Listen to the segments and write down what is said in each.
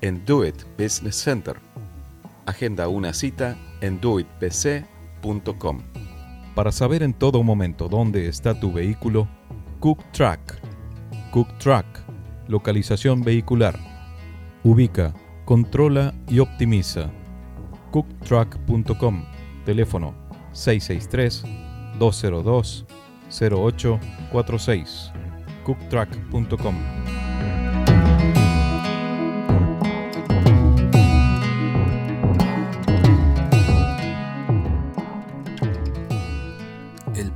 en Do It Business Center. Agenda una cita en doitbc.com. Para saber en todo momento dónde está tu vehículo, Cook Track. Cook Track, localización vehicular. Ubica, controla y optimiza. cooktrack.com, teléfono 663 202 0846. cooktrack.com.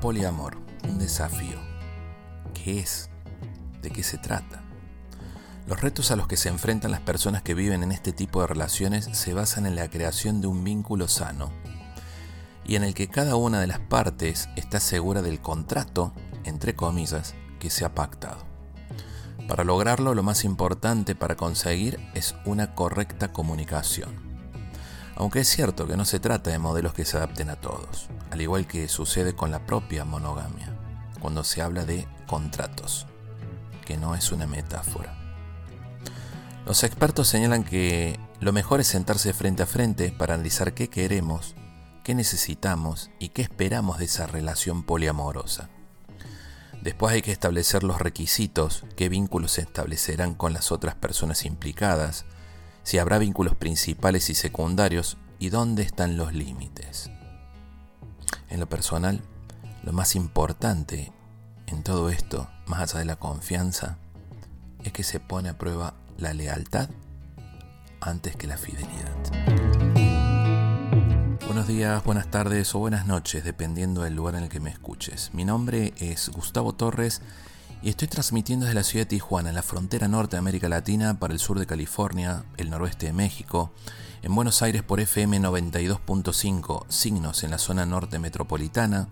poliamor, un desafío. ¿Qué es? ¿De qué se trata? Los retos a los que se enfrentan las personas que viven en este tipo de relaciones se basan en la creación de un vínculo sano y en el que cada una de las partes está segura del contrato, entre comillas, que se ha pactado. Para lograrlo, lo más importante para conseguir es una correcta comunicación. Aunque es cierto que no se trata de modelos que se adapten a todos, al igual que sucede con la propia monogamia, cuando se habla de contratos, que no es una metáfora. Los expertos señalan que lo mejor es sentarse frente a frente para analizar qué queremos, qué necesitamos y qué esperamos de esa relación poliamorosa. Después hay que establecer los requisitos, qué vínculos se establecerán con las otras personas implicadas, si habrá vínculos principales y secundarios y dónde están los límites. En lo personal, lo más importante en todo esto, más allá de la confianza, es que se pone a prueba la lealtad antes que la fidelidad. Buenos días, buenas tardes o buenas noches, dependiendo del lugar en el que me escuches. Mi nombre es Gustavo Torres y estoy transmitiendo desde la ciudad de Tijuana, en la frontera norte de América Latina, para el sur de California, el noroeste de México, en Buenos Aires por FM 92.5, signos en la zona norte metropolitana,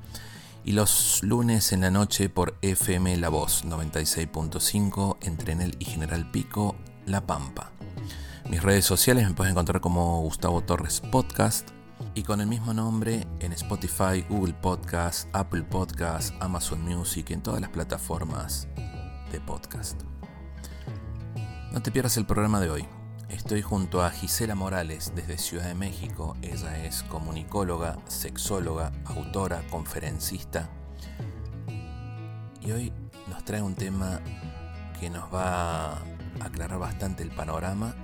y los lunes en la noche por FM La Voz 96.5 entre Enel y General Pico, La Pampa. Mis redes sociales me puedes encontrar como Gustavo Torres Podcast y con el mismo nombre en Spotify, Google Podcast, Apple Podcast, Amazon Music, en todas las plataformas de podcast. No te pierdas el programa de hoy. Estoy junto a Gisela Morales desde Ciudad de México. Ella es comunicóloga, sexóloga, autora, conferencista. Y hoy nos trae un tema que nos va a aclarar bastante el panorama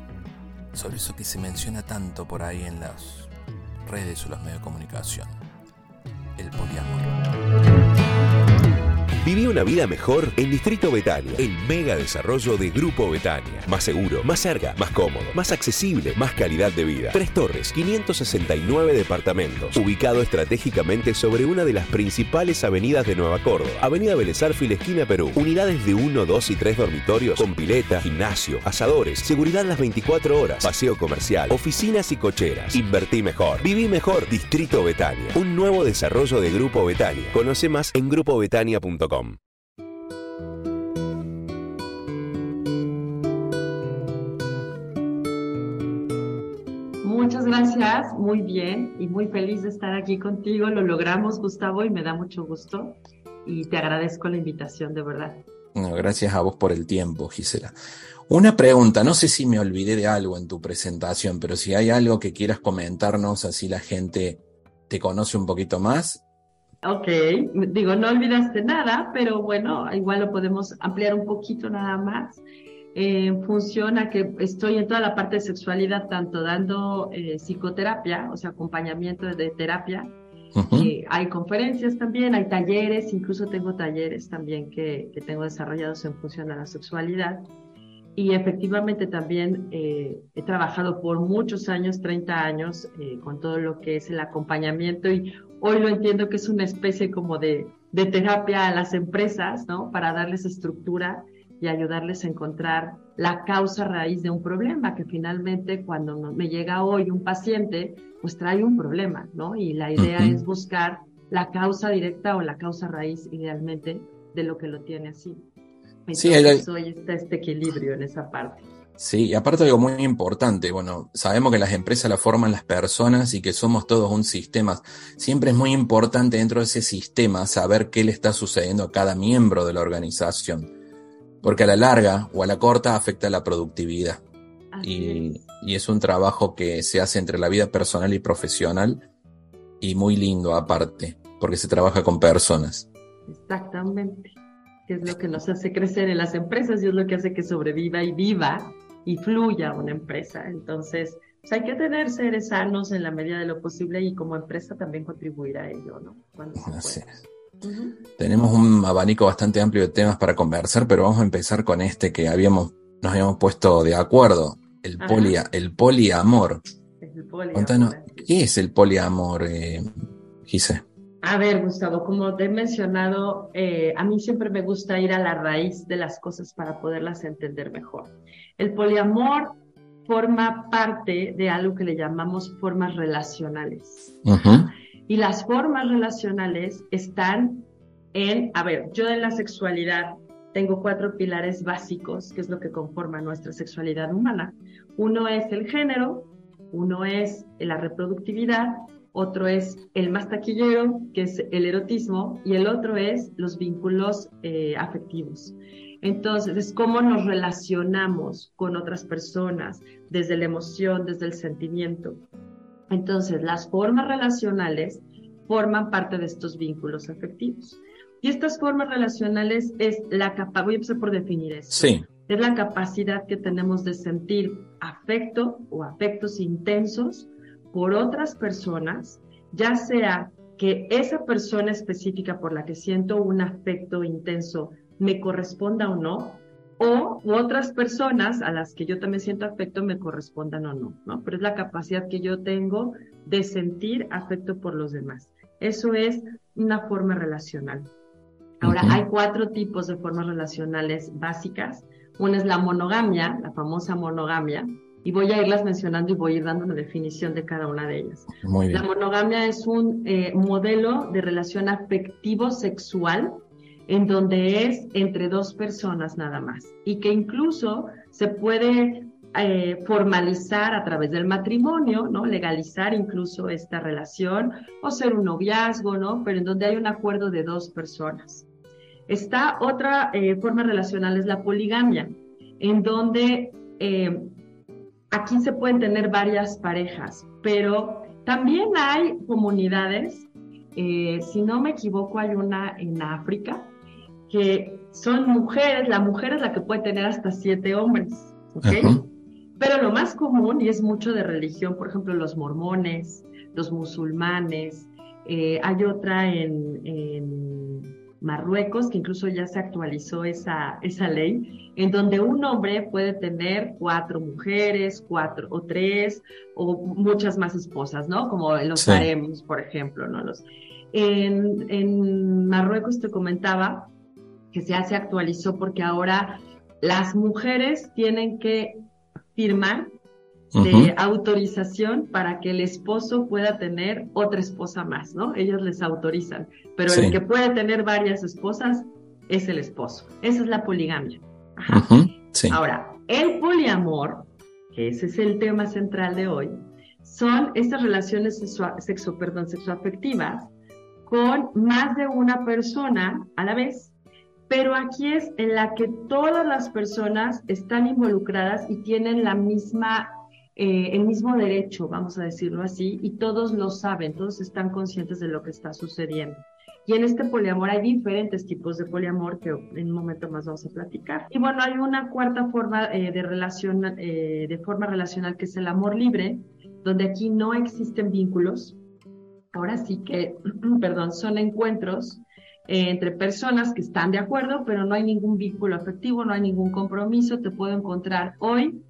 sobre eso que se menciona tanto por ahí en las redes o los medios de comunicación. El poliamor. Viví una vida mejor en Distrito Betania, el mega desarrollo de Grupo Betania. Más seguro, más cerca, más cómodo, más accesible, más calidad de vida. Tres torres, 569 departamentos, ubicado estratégicamente sobre una de las principales avenidas de Nueva Córdoba. Avenida Belezarfil, esquina Perú. Unidades de 1, 2 y 3 dormitorios con pileta, gimnasio, asadores, seguridad las 24 horas, paseo comercial, oficinas y cocheras. Invertí mejor, viví mejor. Distrito Betania, un nuevo desarrollo de Grupo Betania. Conoce más en grupobetania.com. Muchas gracias, muy bien y muy feliz de estar aquí contigo. Lo logramos, Gustavo, y me da mucho gusto y te agradezco la invitación, de verdad. gracias a vos por el tiempo, Gisela. Una pregunta, no sé si me olvidé de algo en tu presentación, pero si hay algo que quieras comentarnos, así la gente te conoce un poquito más. Ok, digo, no olvidaste nada, pero bueno, igual lo podemos ampliar un poquito nada más. en función a que estoy en toda la parte de sexualidad, tanto dando eh, psicoterapia, o sea, acompañamiento de terapia. Eh, hay conferencias también, hay talleres, incluso tengo talleres también que, que tengo desarrollados en función a la sexualidad. Y efectivamente también eh, he trabajado por muchos años, 30 años, con todo lo que es el acompañamiento y hoy lo entiendo que es una especie como de, de terapia a las empresas, ¿no? Para darles estructura y ayudarles a encontrar la causa raíz de un problema, que finalmente cuando me llega hoy un paciente, pues trae un problema, ¿no? Y la idea es buscar la causa directa o la causa raíz idealmente de lo que lo tiene así. Entonces sí, hoy está este equilibrio en esa parte. Sí, y aparte algo muy importante, bueno, sabemos que las empresas la forman las personas y que somos todos un sistema. Siempre es muy importante dentro de ese sistema saber qué le está sucediendo a cada miembro de la organización porque a la larga o a la corta afecta la productividad. Y, es un trabajo que se hace entre la vida personal y profesional y muy lindo aparte, porque se trabaja con personas. Exactamente, que es lo que nos hace crecer en las empresas y es lo que hace que sobreviva y viva y fluya una empresa. Entonces, pues, hay que tener seres sanos en la medida de lo posible y como empresa también contribuir a ello, ¿no? Tenemos un abanico bastante amplio de temas para conversar, pero vamos a empezar con este que habíamos, nos habíamos puesto de acuerdo, el, polia, el poliamor. Contanos, ¿qué es el poliamor, eh, Gise? A ver, Gustavo, como te he mencionado, eh, a mí siempre me gusta ir a la raíz de las cosas para poderlas entender mejor. El poliamor forma parte de algo que le llamamos formas relacionales. Y las formas relacionales están en, a ver, yo en la sexualidad tengo cuatro pilares básicos, que es lo que conforma nuestra sexualidad humana. Uno es el género, uno es la reproductividad, otro es el más taquillero, que es el erotismo, y el otro es los vínculos eh, afectivos. Entonces, es cómo nos relacionamos con otras personas, desde la emoción, desde el sentimiento. Entonces, las formas relacionales forman parte de estos vínculos afectivos. Y estas formas relacionales es la capacidad, voy a empezar por definir esto. Sí. Es la capacidad que tenemos de sentir afecto o afectos intensos por otras personas, ya sea que esa persona específica por la que siento un afecto intenso me corresponda o no, o otras personas a las que yo también siento afecto me correspondan o no, ¿no? Pero es la capacidad que yo tengo de sentir afecto por los demás. Eso es una forma relacional. Ahora, hay cuatro tipos de formas relacionales básicas. Una es la monogamia, la famosa monogamia, y voy a irlas mencionando y voy a ir dando una definición de cada una de ellas. La monogamia es un eh, modelo de relación afectivo sexual en donde es entre dos personas nada más y que incluso se puede eh, formalizar a través del matrimonio, ¿no? Legalizar incluso esta relación o ser un noviazgo, ¿no? Pero en donde hay un acuerdo de dos personas. Está otra eh, forma relacional, es la poligamia, en donde eh, aquí se pueden tener varias parejas, pero también hay comunidades, si no me equivoco, hay una en África, que son mujeres, la mujer es la que puede tener hasta siete hombres, ¿ok? Pero lo más común, y es mucho de religión, por ejemplo, los mormones, los musulmanes, eh, hay otra en, en, Marruecos, que incluso ya se actualizó esa, esa ley, en donde un hombre puede tener cuatro mujeres, cuatro o tres, o muchas más esposas, ¿no? Como los sí. por ejemplo, ¿no? Los, en, en Marruecos te comentaba que ya se actualizó porque ahora las mujeres tienen que firmar de autorización para que el esposo pueda tener otra esposa más, ¿no? Ellos les autorizan, pero el que puede tener varias esposas es el esposo. Esa es la poligamia. Ahora, el poliamor, que ese es el tema central de hoy, son estas relaciones sexo, perdón, sexoafectivas con más de una persona a la vez pero aquí es en la que todas las personas están involucradas y tienen la misma, eh, el mismo derecho, vamos a decirlo así, y todos lo saben, todos están conscientes de lo que está sucediendo. Y en este poliamor hay diferentes tipos de poliamor que en un momento más vamos a platicar. Y bueno, hay una cuarta forma eh, de relación, eh, de forma relacional que es el amor libre, donde aquí no existen vínculos. Ahora sí que, perdón, son encuentros eh, entre personas que están de acuerdo, pero no hay ningún vínculo afectivo, no hay ningún compromiso. Te puedo encontrar hoy,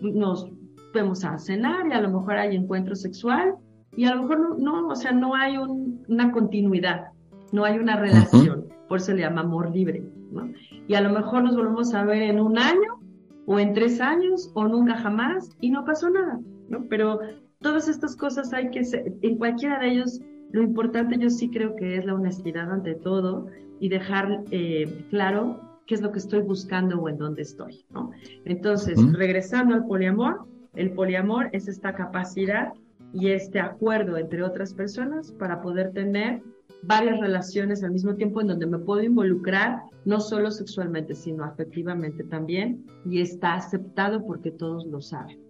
nos vemos a cenar y a lo mejor hay encuentro sexual y a lo mejor no, no o sea, no hay una continuidad no hay una relación, por eso le llama amor libre, ¿no? Y a lo mejor nos volvemos a ver en un año o en tres años o nunca jamás y no pasó nada, ¿no? Pero todas estas cosas hay que, ser, en cualquiera de ellos, lo importante yo sí creo que es la honestidad ante todo y dejar eh, claro qué es lo que estoy buscando o en dónde estoy, ¿no? Entonces, regresando al poliamor, el poliamor es esta capacidad y este acuerdo entre otras personas para poder tener varias relaciones al mismo tiempo en donde me puedo involucrar, no solo sexualmente, sino afectivamente también, y está aceptado porque todos lo saben.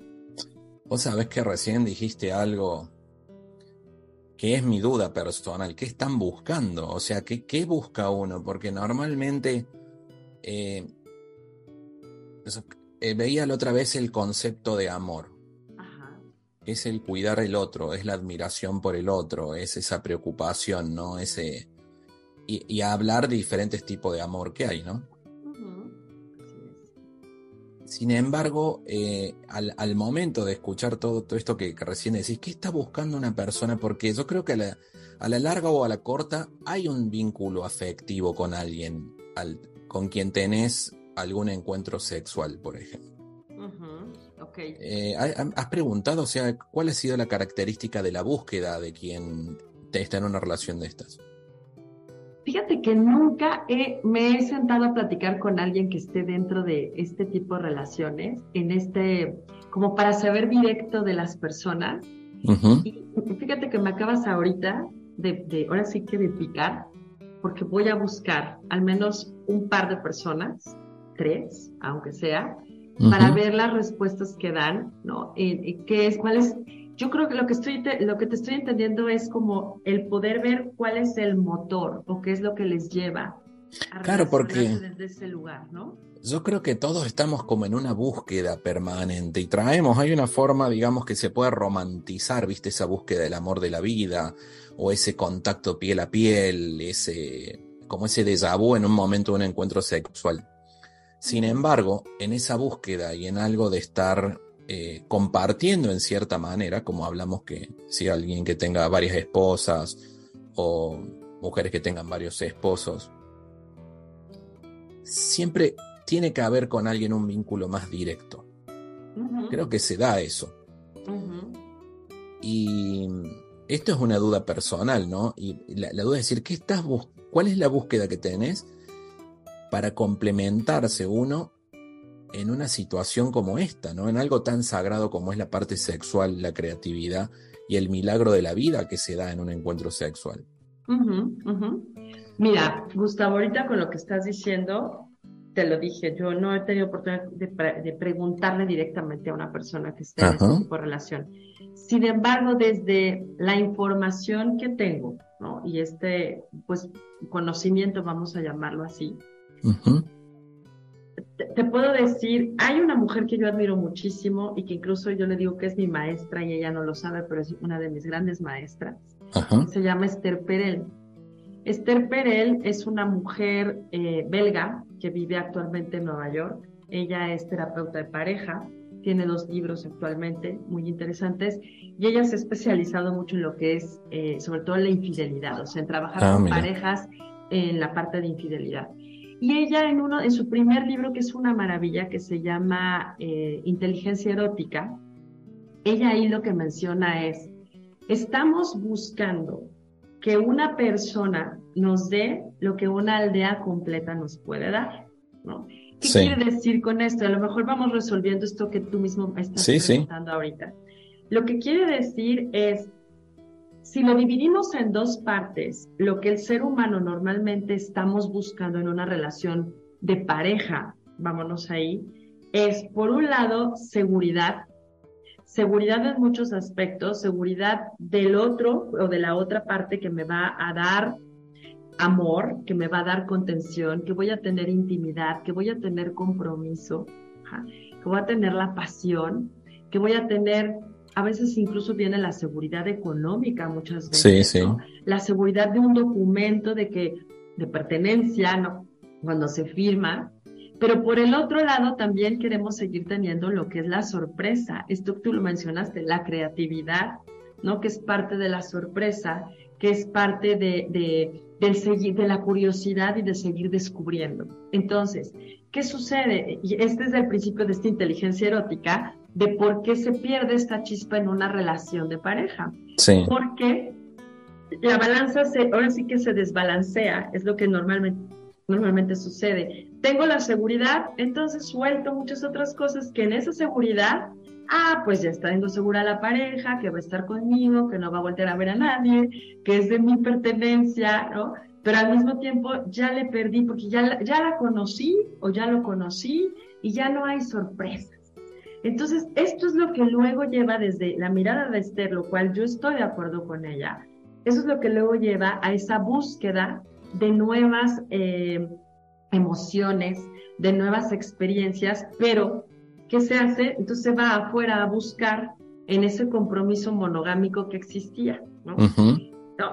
Vos sabés que recién dijiste algo que es mi duda personal, ¿qué están buscando? O sea, ¿qué, qué busca uno? Porque normalmente eh, eh, veía la otra vez el concepto de amor es el cuidar el otro, es la admiración por el otro, es esa preocupación, ¿no? Ese, y, hablar de diferentes tipos de amor que hay, ¿no? Sin embargo, eh, al, momento de escuchar todo, todo esto que, recién decís, ¿qué está buscando una persona? Porque yo creo que a la, a la larga o a la corta hay un vínculo afectivo con alguien, con quien tenés algún encuentro sexual, por ejemplo. Eh, ¿Has preguntado, o sea, cuál ha sido la característica de la búsqueda de quien está en una relación de estas? Fíjate que nunca me he sentado a platicar con alguien que esté dentro de este tipo de relaciones, en este, como para saber directo de las personas. y fíjate que me acabas ahorita de, de, ahora sí que de picar, porque voy a buscar al menos un par de personas, tres, aunque sea, para ver las respuestas que dan, ¿no? Y, qué es, cuál es, yo creo que lo que estoy, te, lo que te estoy entendiendo es como el poder ver cuál es el motor o qué es lo que les lleva a claro, porque desde ese lugar, ¿no? Yo creo que todos estamos como en una búsqueda permanente y traemos, hay una forma, digamos, que se puede romantizar, viste, esa búsqueda del amor de la vida o ese contacto piel a piel, ese, como ese déjà vu en un momento de un encuentro sexual. Sin embargo, en esa búsqueda y en algo de estar eh, compartiendo en cierta manera, como hablamos que si alguien que tenga varias esposas o mujeres que tengan varios esposos, siempre tiene que haber con alguien un vínculo más directo. Creo que se da eso. Y esto es una duda personal, ¿no? Y la, duda es decir, ¿qué estás ¿cuál es la búsqueda que tenés para complementarse uno en una situación como esta, ¿no? En algo tan sagrado como es la parte sexual, la creatividad y el milagro de la vida que se da en un encuentro sexual. Mira, Gustavo, ahorita con lo que estás diciendo, te lo dije, yo no he tenido oportunidad de, preguntarle directamente a una persona que esté en ese tipo de relación. Sin embargo, desde la información que tengo, ¿no? Y este, pues, conocimiento, vamos a llamarlo así, te, puedo decir, hay una mujer que yo admiro muchísimo y que incluso yo le digo que es mi maestra y ella no lo sabe, pero es una de mis grandes maestras. Se llama Esther Perel. Esther Perel es una mujer eh, belga que vive actualmente en Nueva York. Ella es terapeuta de pareja, tiene dos libros actualmente muy interesantes y ella se ha especializado mucho en lo que es, eh, sobre todo la infidelidad, o sea, en trabajar ah, con parejas en la parte de infidelidad. Y ella en, uno, en su primer libro, que es una maravilla, que se llama eh, Inteligencia Erótica, ella ahí lo que menciona es, estamos buscando que una persona nos dé lo que una aldea completa nos puede dar, ¿no? ¿Qué quiere decir con esto? A lo mejor vamos resolviendo esto que tú mismo estás preguntando ahorita. Lo que quiere decir es, si lo dividimos en dos partes, lo que el ser humano normalmente estamos buscando en una relación de pareja, vámonos ahí, es por un lado seguridad, seguridad en muchos aspectos, seguridad del otro o de la otra parte que me va a dar amor, que me va a dar contención, que voy a tener intimidad, que voy a tener compromiso, que voy a tener la pasión, que voy a tener, a veces incluso viene la seguridad económica muchas veces, sí, sí. la seguridad de un documento de que de pertenencia, ¿no? cuando se firma, pero por el otro lado también queremos seguir teniendo lo que es la sorpresa, esto tú lo mencionaste, la creatividad, ¿no? Que es parte de la sorpresa, que es parte de, de, del seguir, de la curiosidad y de seguir descubriendo. Entonces, ¿qué sucede? Y este es el principio de esta inteligencia erótica, de por qué se pierde esta chispa en una relación de pareja. Sí. Porque la balanza se, ahora sí que se desbalancea, es lo que normalmente, normalmente sucede. Tengo la seguridad, entonces suelto muchas otras cosas que en esa seguridad, ah, pues ya está siendo segura la pareja, que va a estar conmigo, que no va a volver a ver a nadie, que es de mi pertenencia, ¿no? Pero al mismo tiempo ya le perdí porque ya, ya la conocí o ya lo conocí y ya no hay sorpresas. Entonces, esto es lo que luego lleva desde la mirada de Esther, lo cual yo estoy de acuerdo con ella. Eso es lo que luego lleva a esa búsqueda de nuevas eh, emociones, de nuevas experiencias, pero ¿qué se hace? Entonces se va afuera a buscar en ese compromiso monogámico que existía, ¿no?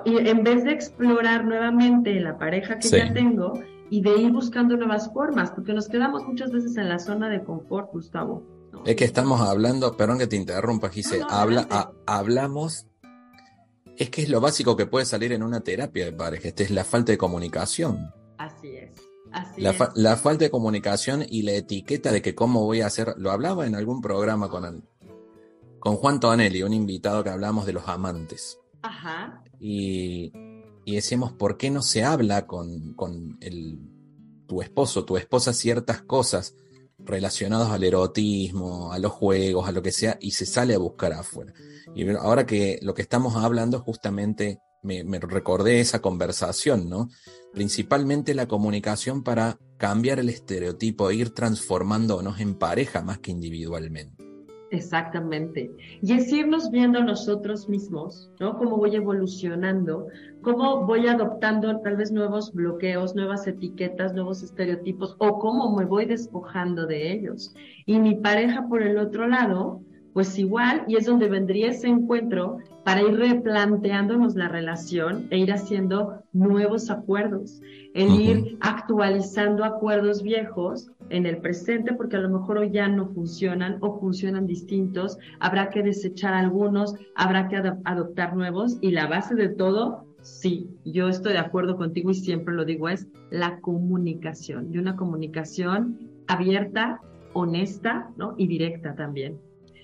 Y en vez de explorar nuevamente la pareja que ya tengo y de ir buscando nuevas formas, porque nos quedamos muchas veces en la zona de confort, Gustavo. Es que estamos hablando, perdón que te interrumpa, Gise, habla, hablamos, es que es lo básico que puede salir en una terapia de pareja, este es la falta de comunicación. Así es. Así la, es. la, falta de comunicación y la etiqueta de que cómo voy a hacer, lo hablaba en algún programa con, con Juan Tonelli, un invitado que hablamos de los amantes. Ajá. Y, y decíamos, ¿por qué no se habla con, con el, tu esposo, tu esposa ciertas cosas relacionadas al erotismo, a los juegos, a lo que sea, y se sale a buscar afuera? Y ahora que lo que estamos hablando justamente me, me, recordé esa conversación, ¿no? Principalmente la comunicación para cambiar el estereotipo, e ir transformándonos en pareja más que individualmente. Exactamente. Y es irnos viendo nosotros mismos, ¿no? Cómo voy evolucionando, cómo voy adoptando tal vez nuevos bloqueos, nuevas etiquetas, nuevos estereotipos, o cómo me voy despojando de ellos. Y mi pareja, por el otro lado, pues igual, y es donde vendría ese encuentro para ir replanteándonos la relación e ir haciendo nuevos acuerdos, el uh -huh. ir actualizando acuerdos viejos en el presente, porque a lo mejor hoy ya no funcionan o funcionan distintos, habrá que desechar algunos, habrá que ad adoptar nuevos, y la base de todo, sí, yo estoy de acuerdo contigo y siempre lo digo, es la comunicación, y una comunicación abierta, honesta, ¿no? Y directa también.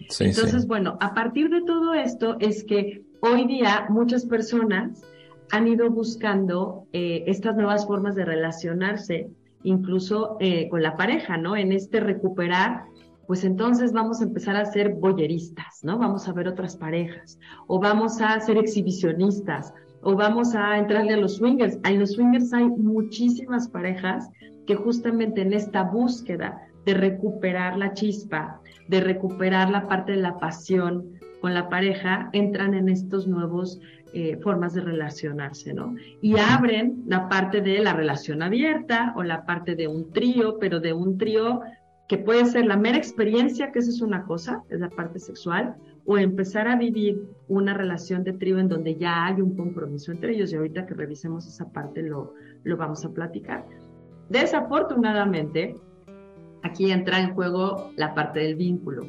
Sí, Entonces, sí. bueno, a partir de todo esto es que hoy día muchas personas han ido buscando eh, estas nuevas formas de relacionarse, incluso eh, con la pareja, ¿no? En este recuperar, pues entonces vamos a empezar a ser boyeristas, ¿no? Vamos a ver otras parejas, o vamos a ser exhibicionistas, o vamos a entrarle a los swingers. En los swingers hay muchísimas parejas que justamente en esta búsqueda de recuperar la chispa, de recuperar la parte de la pasión con la pareja, entran en estos nuevos eh, formas de relacionarse, ¿no? Y abren la parte de la relación abierta o la parte de un trío, pero de un trío que puede ser la mera experiencia, que eso es una cosa, es la parte sexual, o empezar a vivir una relación de trío en donde ya hay un compromiso entre ellos, y ahorita que revisemos esa parte lo, lo vamos a platicar. Desafortunadamente, aquí entra en juego la parte del vínculo,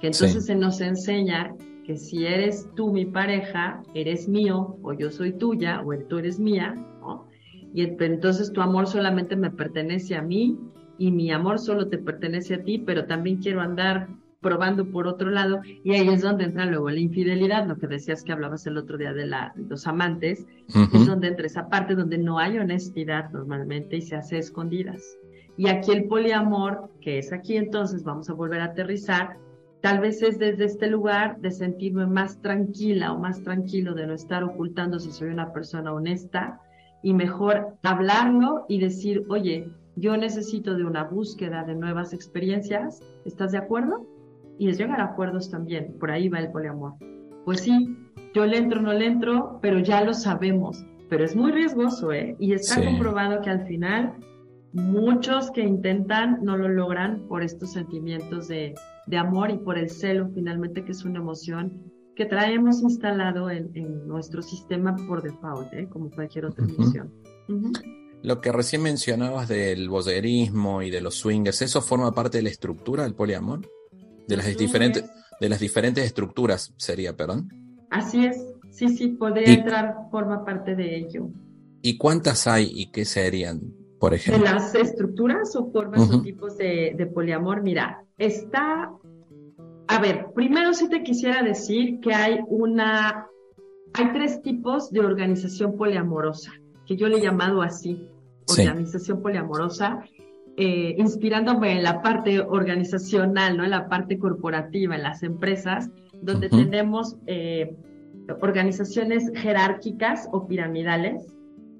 que entonces sí. se nos enseña que si eres tú mi pareja, eres mío, o yo soy tuya, o tú eres mía, ¿no? Y entonces tu amor solamente me pertenece a mí, y mi amor solo te pertenece a ti, pero también quiero andar probando por otro lado, y ahí es donde entra luego la infidelidad, lo que decías que hablabas el otro día de, la, de los amantes, uh -huh. es donde entra esa parte donde no hay honestidad normalmente y se hace escondidas. Y aquí el poliamor, que es aquí entonces, vamos a volver a aterrizar, tal vez es desde este lugar de sentirme más tranquila o más tranquilo de no estar ocultando si soy una persona honesta y mejor hablarlo y decir, oye, yo necesito de una búsqueda de nuevas experiencias, ¿estás de acuerdo? Y es llegar a acuerdos también, por ahí va el poliamor. Pues sí, yo le entro, no le entro, pero ya lo sabemos, pero es muy riesgoso, ¿eh? Y está comprobado que al final muchos que intentan no lo logran por estos sentimientos de, de amor y por el celo, finalmente, que es una emoción que traemos instalado en, nuestro sistema por default, ¿eh? como cualquier otra emoción. Lo que recién mencionabas del voyerismo y de los swingers, ¿eso forma parte de la estructura del poliamor? De las, diferentes, de las diferentes estructuras sería, perdón. Así es, sí, sí, podría entrar, forma parte de ello. ¿Y cuántas hay y qué serían, por ejemplo? De las estructuras o formas o tipos de, de poliamor, mira, está a ver, primero sí te quisiera decir que hay una, hay tres tipos de organización poliamorosa, que yo le he llamado así, organización poliamorosa, eh, inspirándome en la parte organizacional, ¿no? En la parte corporativa, en las empresas, donde tenemos eh, organizaciones jerárquicas o piramidales,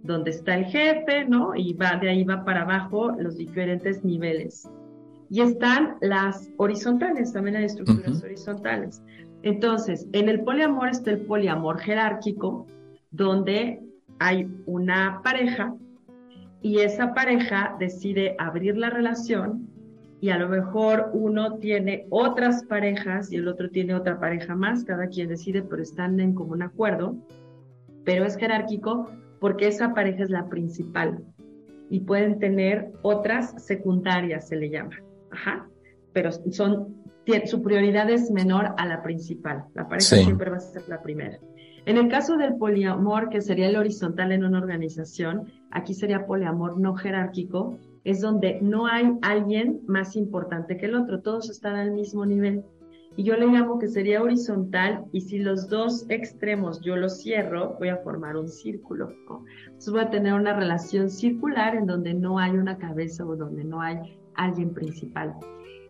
donde está el jefe, ¿no? Y va de ahí va para abajo los diferentes niveles. Y están las horizontales, también hay estructuras horizontales. Entonces, en el poliamor está el poliamor jerárquico, donde hay una pareja y esa pareja decide abrir la relación y a lo mejor uno tiene otras parejas y el otro tiene otra pareja más, cada quien decide, pero están en común acuerdo, pero es jerárquico porque esa pareja es la principal y pueden tener otras secundarias, se le llama. Ajá. Pero son, su prioridad es menor a la principal. La pareja siempre va a ser la primera. En el caso del poliamor, que sería el horizontal en una organización, aquí sería poliamor no jerárquico, es donde no hay alguien más importante que el otro, todos están al mismo nivel. Y yo le llamo que sería horizontal y si los dos extremos yo los cierro, voy a formar un círculo. Entonces voy a tener una relación circular en donde no hay una cabeza o donde no hay alguien principal.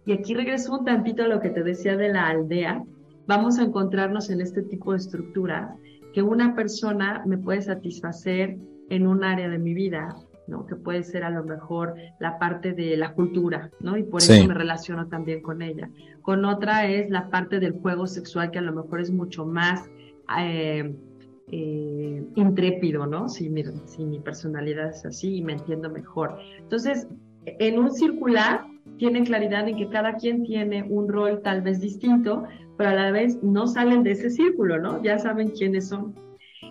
Y aquí regreso un tantito a lo que te decía de la aldea. Vamos a encontrarnos en este tipo de estructura que una persona me puede satisfacer en un área de mi vida, ¿no? Que puede ser a lo mejor la parte de la cultura, ¿no? Y por eso me relaciono también con ella. Con otra es la parte del juego sexual que a lo mejor es mucho más eh, eh, intrépido, ¿no? Si mi, si mi personalidad es así y me entiendo mejor. Entonces, en un circular tienen claridad en que cada quien tiene un rol tal vez distinto, pero a la vez no salen de ese círculo, ¿no? Ya saben quiénes son.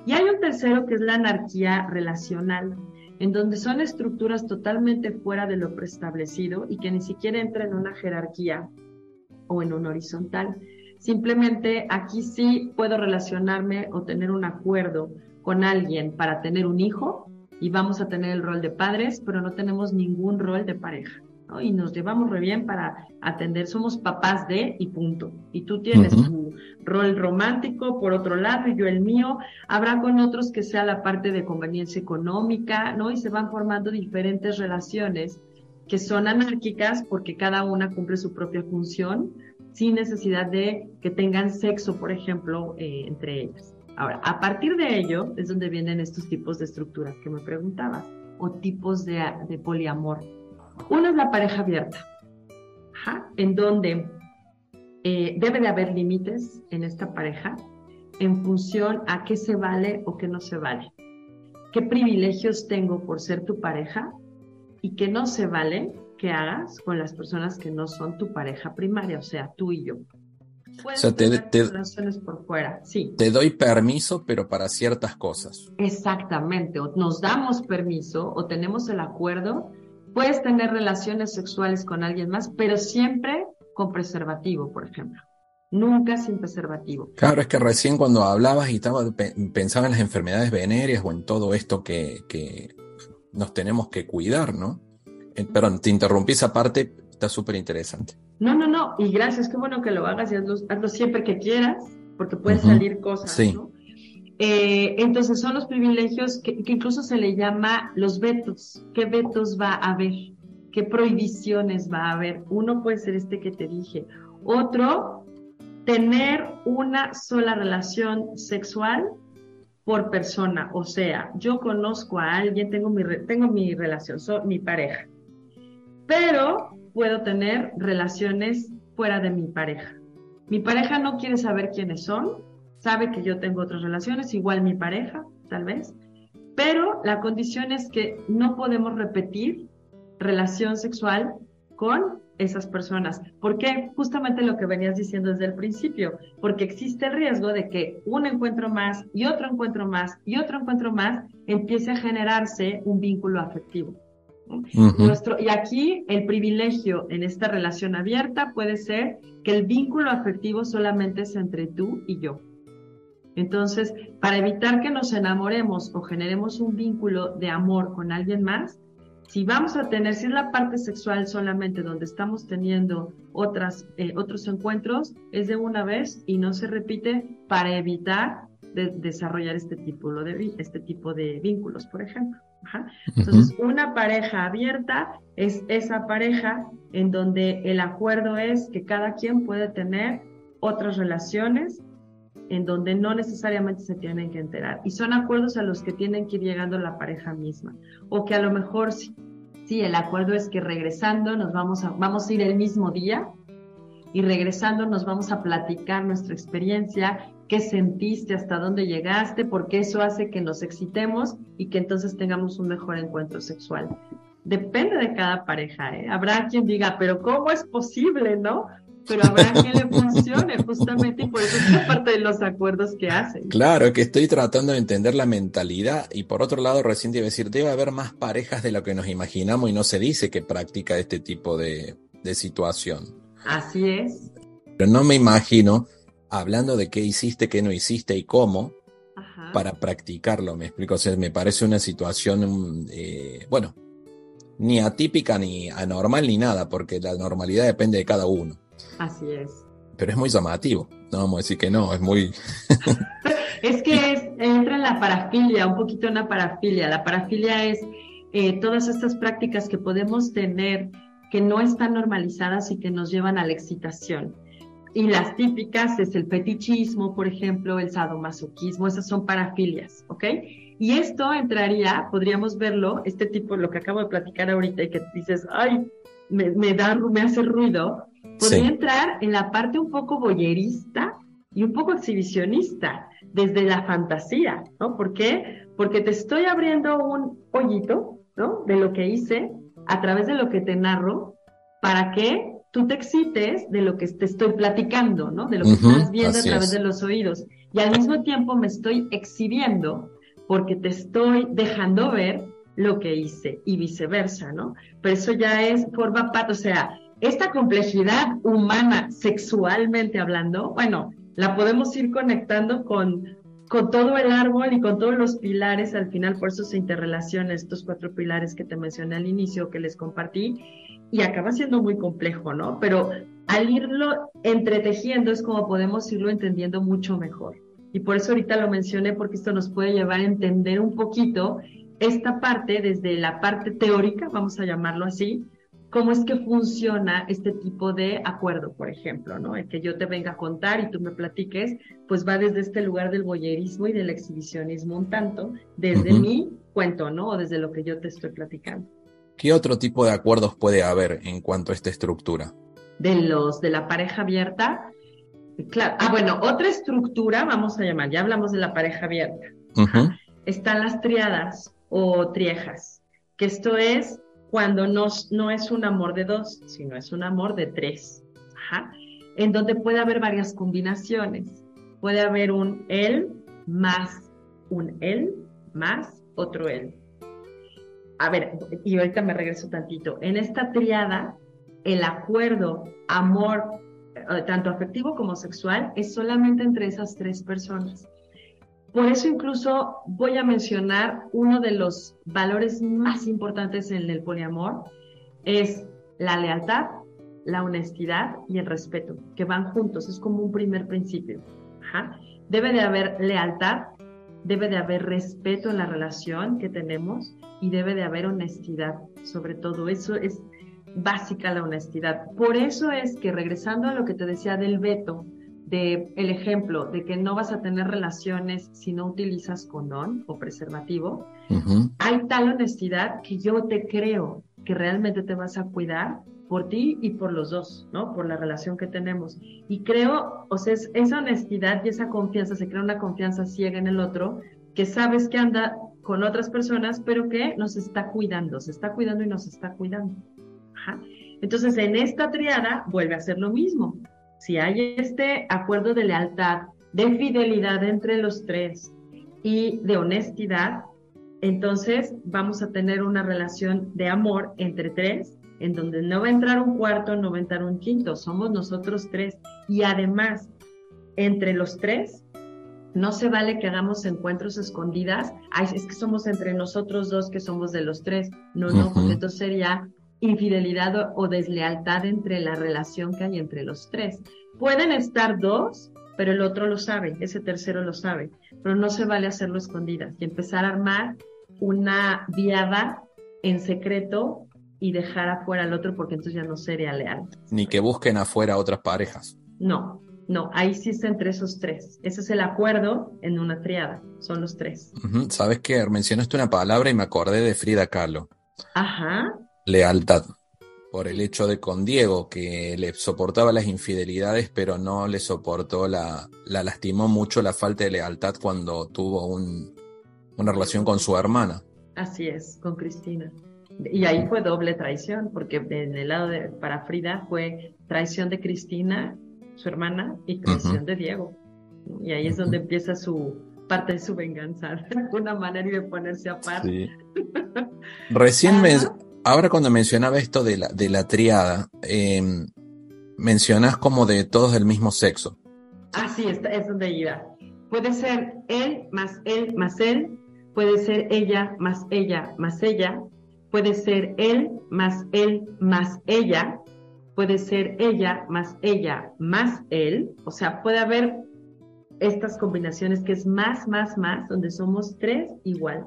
Y hay un tercero que es la anarquía relacional, en donde son estructuras totalmente fuera de lo preestablecido y que ni siquiera entran en una jerarquía o en un horizontal. Simplemente aquí sí puedo relacionarme o tener un acuerdo con alguien para tener un hijo, y vamos a tener el rol de padres, pero no tenemos ningún rol de pareja. ¿No? Y nos llevamos re bien para atender, somos papás de y punto. Y tú tienes tu rol romántico por otro lado y yo el mío. Habrá con otros que sea la parte de conveniencia económica, ¿no? Y se van formando diferentes relaciones que son anárquicas porque cada una cumple su propia función sin necesidad de que tengan sexo, por ejemplo, eh, entre ellas. Ahora, a partir de ello es donde vienen estos tipos de estructuras que me preguntabas, o tipos de, poliamor. Uno es la pareja abierta, en donde eh, debe de haber límites en esta pareja en función a qué se vale o qué no se vale. ¿Qué privilegios tengo por ser tu pareja y qué no se vale que hagas con las personas que no son tu pareja primaria, o sea, tú y yo? o sea, te, por fuera, sí. Te doy permiso, pero para ciertas cosas. Exactamente, o nos damos permiso o tenemos el acuerdo. Puedes tener relaciones sexuales con alguien más, pero siempre con preservativo, por ejemplo. Nunca sin preservativo. Claro, es que recién cuando hablabas y estaba, pensaba en las enfermedades venéreas o en todo esto que, que nos tenemos que cuidar, ¿no? Eh, perdón, te interrumpí esa parte, está súper interesante. No, no, no, y gracias, qué bueno que lo hagas y hazlo, siempre que quieras, porque pueden salir cosas, ¿no? Eh, entonces son los privilegios que, incluso se le llama los vetos. ¿Qué vetos va a haber? ¿Qué prohibiciones va a haber? Uno puede ser este que te dije. Otro, tener una sola relación sexual por persona. O sea, yo conozco a alguien, tengo mi, relación, mi pareja. Pero puedo tener relaciones fuera de mi pareja. Mi pareja no quiere saber quiénes son, sabe que yo tengo otras relaciones, igual mi pareja, tal vez, Pero la condición es que no podemos repetir relación sexual con esas personas. ¿Por qué? Justamente lo que venías diciendo desde el principio, porque existe el riesgo de que un encuentro más y otro encuentro más y otro encuentro más empiece a generarse un vínculo afectivo. Nuestro, y aquí el privilegio en esta relación abierta puede ser que el vínculo afectivo solamente es entre tú y yo. Entonces, para evitar que nos enamoremos o generemos un vínculo de amor con alguien más, si vamos a tener, si es la parte sexual solamente donde estamos teniendo otras, eh, otros encuentros, es de una vez y no se repite para evitar desarrollar este tipo, de, este tipo de vínculos, por ejemplo. Entonces, una pareja abierta es esa pareja en donde el acuerdo es que cada quien puede tener otras relaciones en donde no necesariamente se tienen que enterar. Y son acuerdos a los que tienen que ir llegando la pareja misma. O que a lo mejor sí, sí el acuerdo es que regresando nos vamos a, vamos a ir el mismo día y regresando nos vamos a platicar nuestra experiencia, qué sentiste, hasta dónde llegaste, porque eso hace que nos excitemos y que entonces tengamos un mejor encuentro sexual. Depende de cada pareja, ¿eh? Habrá quien diga, pero ¿cómo es posible, no? Pero habrá que le funcione justamente y por eso es parte de los acuerdos que hacen. Claro, que estoy tratando de entender la mentalidad y por otro lado recién debe decir, debe haber más parejas de lo que nos imaginamos y no se dice que practica este tipo de, situación. Así es. Pero no me imagino hablando de qué hiciste, qué no hiciste y cómo para practicarlo, me explico, o sea, me parece una situación, eh, bueno, ni atípica, ni anormal, ni nada, porque la normalidad depende de cada uno. Así es. Pero es muy llamativo, no vamos a decir que no, es muy... es que entra en la parafilia, un poquito en la parafilia. La parafilia es eh, todas estas prácticas que podemos tener que no están normalizadas y que nos llevan a la excitación. Y las típicas es el fetichismo, por ejemplo, el sadomasoquismo, esas son parafilias, ¿ok? Y esto entraría, podríamos verlo, este tipo, lo que acabo de platicar ahorita y que dices, ay, me, me da, me hace ruido, podría entrar en la parte un poco boyerista y un poco exhibicionista, desde la fantasía, ¿no? ¿Por qué? Porque te estoy abriendo un hoyito, ¿no? De lo que hice a través de lo que te narro, para que tú te excites de lo que te estoy platicando, ¿no? De lo que estás viendo a través de los oídos. Y al mismo tiempo me estoy exhibiendo porque te estoy dejando ver lo que hice y viceversa, ¿no? Pero eso ya es, forma parte, o sea, esta complejidad humana, sexualmente hablando, bueno, la podemos ir conectando con, con todo el árbol y con todos los pilares, al final por eso se interrelacionan estos cuatro pilares que te mencioné al inicio, que les compartí, y acaba siendo muy complejo, ¿no? Pero al irlo entretejiendo es como podemos irlo entendiendo mucho mejor. Y por eso ahorita lo mencioné, porque esto nos puede llevar a entender un poquito esta parte desde la parte teórica, vamos a llamarlo así, cómo es que funciona este tipo de acuerdo, por ejemplo, ¿no? El que yo te venga a contar y tú me platiques, pues va desde este lugar del boyerismo y del exhibicionismo un tanto, desde mi cuento, ¿no? O desde lo que yo te estoy platicando. ¿Qué otro tipo de acuerdos puede haber en cuanto a esta estructura? De los de la pareja abierta. Claro. Ah, bueno, otra estructura, vamos a llamar, ya hablamos de la pareja abierta. Están las triadas o triejas, que esto es cuando no, es un amor de dos, sino es un amor de tres, en donde puede haber varias combinaciones. Puede haber un él más un él más otro él. A ver, y ahorita me regreso tantito. En esta triada, el acuerdo, amor, eh, tanto afectivo como sexual, es solamente entre esas tres personas. Por eso incluso voy a mencionar uno de los valores más importantes en el poliamor, es la lealtad, la honestidad y el respeto, que van juntos, es como un primer principio. Debe de haber lealtad, debe de haber respeto en la relación que tenemos y debe de haber honestidad, sobre todo eso es básica la honestidad. Por eso es que regresando a lo que te decía del veto, de el ejemplo de que no vas a tener relaciones si no utilizas condón o preservativo, hay tal honestidad que yo te creo que realmente te vas a cuidar por ti y por los dos, ¿no? Por la relación que tenemos. Y creo, o sea, esa honestidad y esa confianza, se crea una confianza ciega en el otro, que sabes que anda con otras personas, pero que nos está cuidando, se está cuidando y nos está cuidando. Entonces, en esta triada vuelve a ser lo mismo. Si hay este acuerdo de lealtad, de fidelidad entre los tres y de honestidad, entonces vamos a tener una relación de amor entre tres, en donde no va a entrar un cuarto, no va a entrar un quinto, somos nosotros tres. Y además, entre los tres, no se vale que hagamos encuentros escondidas. Ay, es que somos entre nosotros dos que somos de los tres. No, no, porque entonces sería infidelidad o, deslealtad entre la relación que hay entre los tres. Pueden estar dos, pero el otro lo sabe, ese tercero lo sabe, pero no se vale hacerlo escondidas y empezar a armar una viada en secreto y dejar afuera al otro porque entonces ya no sería leal. Ni que busquen afuera otras parejas. No, no, ahí sí está entre esos tres. Ese es el acuerdo en una triada, son los tres. Sabes que mencionaste una palabra y me acordé de Frida Kahlo. Ajá. Lealtad. Por el hecho de con Diego, que le soportaba las infidelidades, pero no le soportó la, la lastimó mucho la falta de lealtad cuando tuvo un, una relación con su hermana. Así es, con Cristina. Y ahí fue doble traición, porque en el lado de, para Frida fue traición de Cristina su hermana, y traición de Diego. Y ahí es donde empieza su parte de su venganza, de alguna manera, y de ponerse a par. Recién, me, ahora cuando mencionaba esto de la, de la triada, eh, mencionas como de todos del mismo sexo. Ah, es, es donde iba. Puede ser él más él más él, puede ser ella más ella más ella, puede ser él más él más ella, puede ser ella más ella más él, o sea, puede haber estas combinaciones que es más, más, más, donde somos tres igual.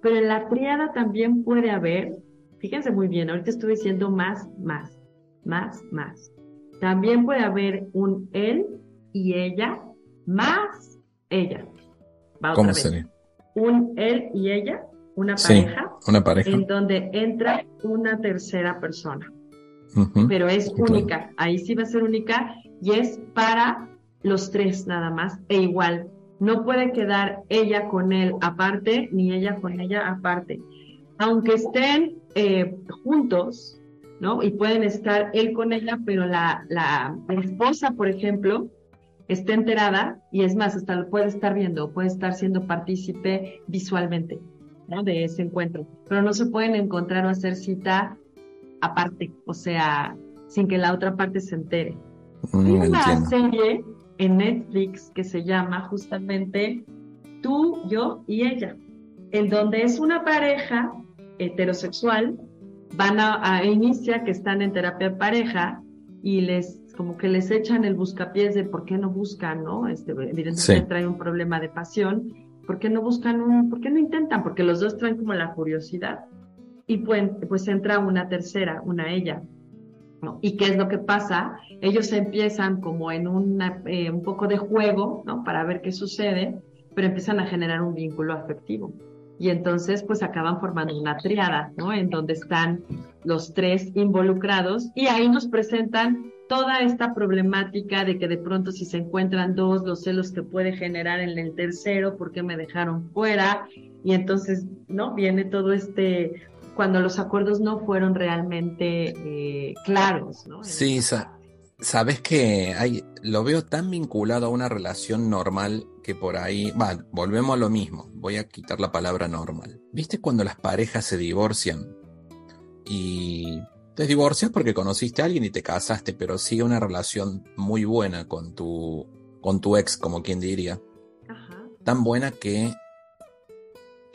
Pero en la triada también puede haber, fíjense muy bien, ahorita estoy diciendo más, más, más, más. También puede haber un él y ella más ella. ¿Cómo sería? Un él y ella, una pareja. una pareja. En donde entra una tercera persona pero es única. Ahí sí va a ser única y es para los tres nada más e igual. No puede quedar ella con él aparte ni ella con ella aparte. Aunque estén eh, juntos, ¿no? Y pueden estar él con ella, pero la, la, esposa, por ejemplo, está enterada y es más, hasta puede estar viendo, puede estar siendo partícipe visualmente ¿no? de ese encuentro. Pero no se pueden encontrar o hacer cita aparte, o sea, sin que la otra parte se entere. Mm, Hay una serie en Netflix que se llama justamente Tú, yo y ella, en donde es una pareja heterosexual, van a, inicia que están en terapia de pareja y les como que les echan el buscapiés de por qué no buscan, ¿no? Este, evidentemente trae un problema de pasión, ¿por qué no buscan un, por qué no intentan? Porque los dos traen como la curiosidad y pues, pues entra una tercera, una ella. ¿Y qué es lo que pasa? Ellos empiezan como en una, eh, un poco de juego, ¿no? Para ver qué sucede, pero empiezan a generar un vínculo afectivo. Y entonces pues acaban formando una triada, ¿no? En donde están los tres involucrados y ahí nos presentan toda esta problemática de que de pronto si se encuentran dos, los celos que puede generar en el tercero, ¿por qué me dejaron fuera? Y entonces, ¿no? Viene todo este cuando los acuerdos no fueron realmente eh, claros. ¿no? Sí, sabes que hay, lo veo tan vinculado a una relación normal que por ahí, va, volvemos a lo mismo, voy a quitar la palabra normal. ¿Viste cuando las parejas se divorcian y te divorcias porque conociste a alguien y te casaste, pero sigue una relación muy buena con tu, con tu ex, como quien diría? Tan buena que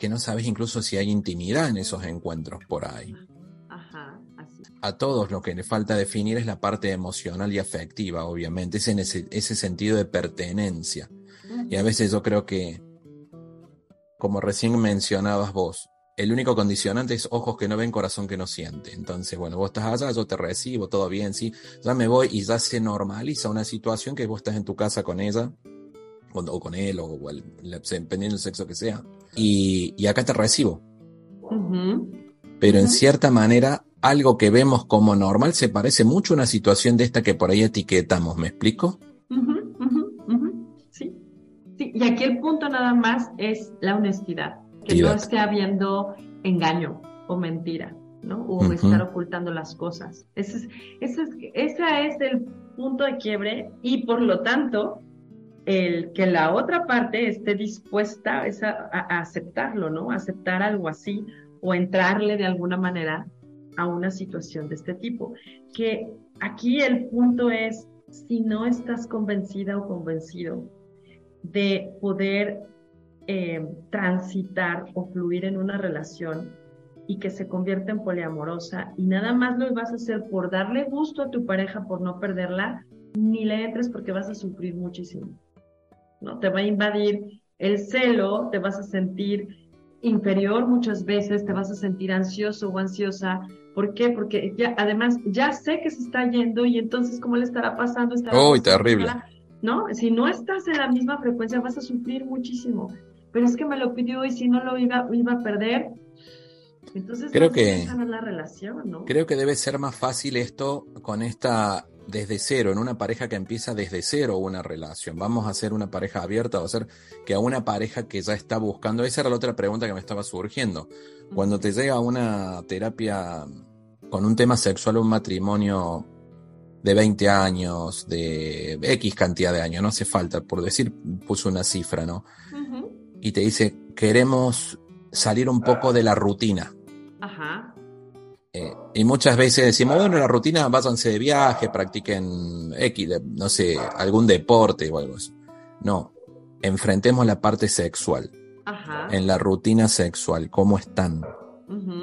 que no sabes incluso si hay intimidad en esos encuentros por ahí. A todos lo que le falta definir es la parte emocional y afectiva, obviamente, es en ese, ese sentido de pertenencia. Y a veces yo creo que, como recién mencionabas vos, el único condicionante es ojos que no ven, corazón que no siente. Entonces, bueno, vos estás allá, yo te recibo, todo bien, sí, ya me voy y ya se normaliza una situación que vos estás en tu casa con ella, o, con él, o, dependiendo del sexo que sea, y, acá te recibo. Pero en cierta manera, algo que vemos como normal se parece mucho a una situación de esta que por ahí etiquetamos, ¿me explico? Sí. sí. Y aquí el punto nada más es la honestidad. que no esté habiendo engaño o mentira, ¿no? O estar ocultando las cosas. Ese es, ese es, es el punto de quiebre y por lo tanto el que la otra parte esté dispuesta a, aceptarlo, ¿no? aceptar algo así o entrarle de alguna manera a una situación de este tipo. Que aquí el punto es, si no estás convencida o convencido de poder eh, transitar o fluir en una relación y que se convierta en poliamorosa y nada más lo vas a hacer por darle gusto a tu pareja, por no perderla, ni le entres porque vas a sufrir muchísimo. ¿no? Te va a invadir el celo, te vas a sentir inferior muchas veces, te vas a sentir ansioso o ansiosa. ¿Por qué? Porque ya, además ya sé que se está yendo y entonces cómo le estará pasando. ¡Uy, terrible! ¿No? Si no estás en la misma frecuencia vas a sufrir muchísimo. Pero es que me lo pidió y si no lo iba, iba a perder, entonces creo que la relación, ¿no? Creo que debe ser más fácil esto con esta desde cero, en una pareja que empieza desde cero una relación. Vamos a hacer una pareja abierta o hacer que a una pareja que ya está buscando. Esa era la otra pregunta que me estaba surgiendo. Cuando te llega una terapia con un tema sexual, un matrimonio de 20 años, de X cantidad de años, no hace falta, por decir, puso una cifra, ¿no? Y te dice, queremos salir un poco de la rutina. Ajá. Eh, y muchas veces decimos, bueno, la rutina, váyanse de viaje, practiquen X, no sé, algún deporte o algo así. No, enfrentemos la parte sexual. Ajá. En la rutina sexual, ¿cómo están?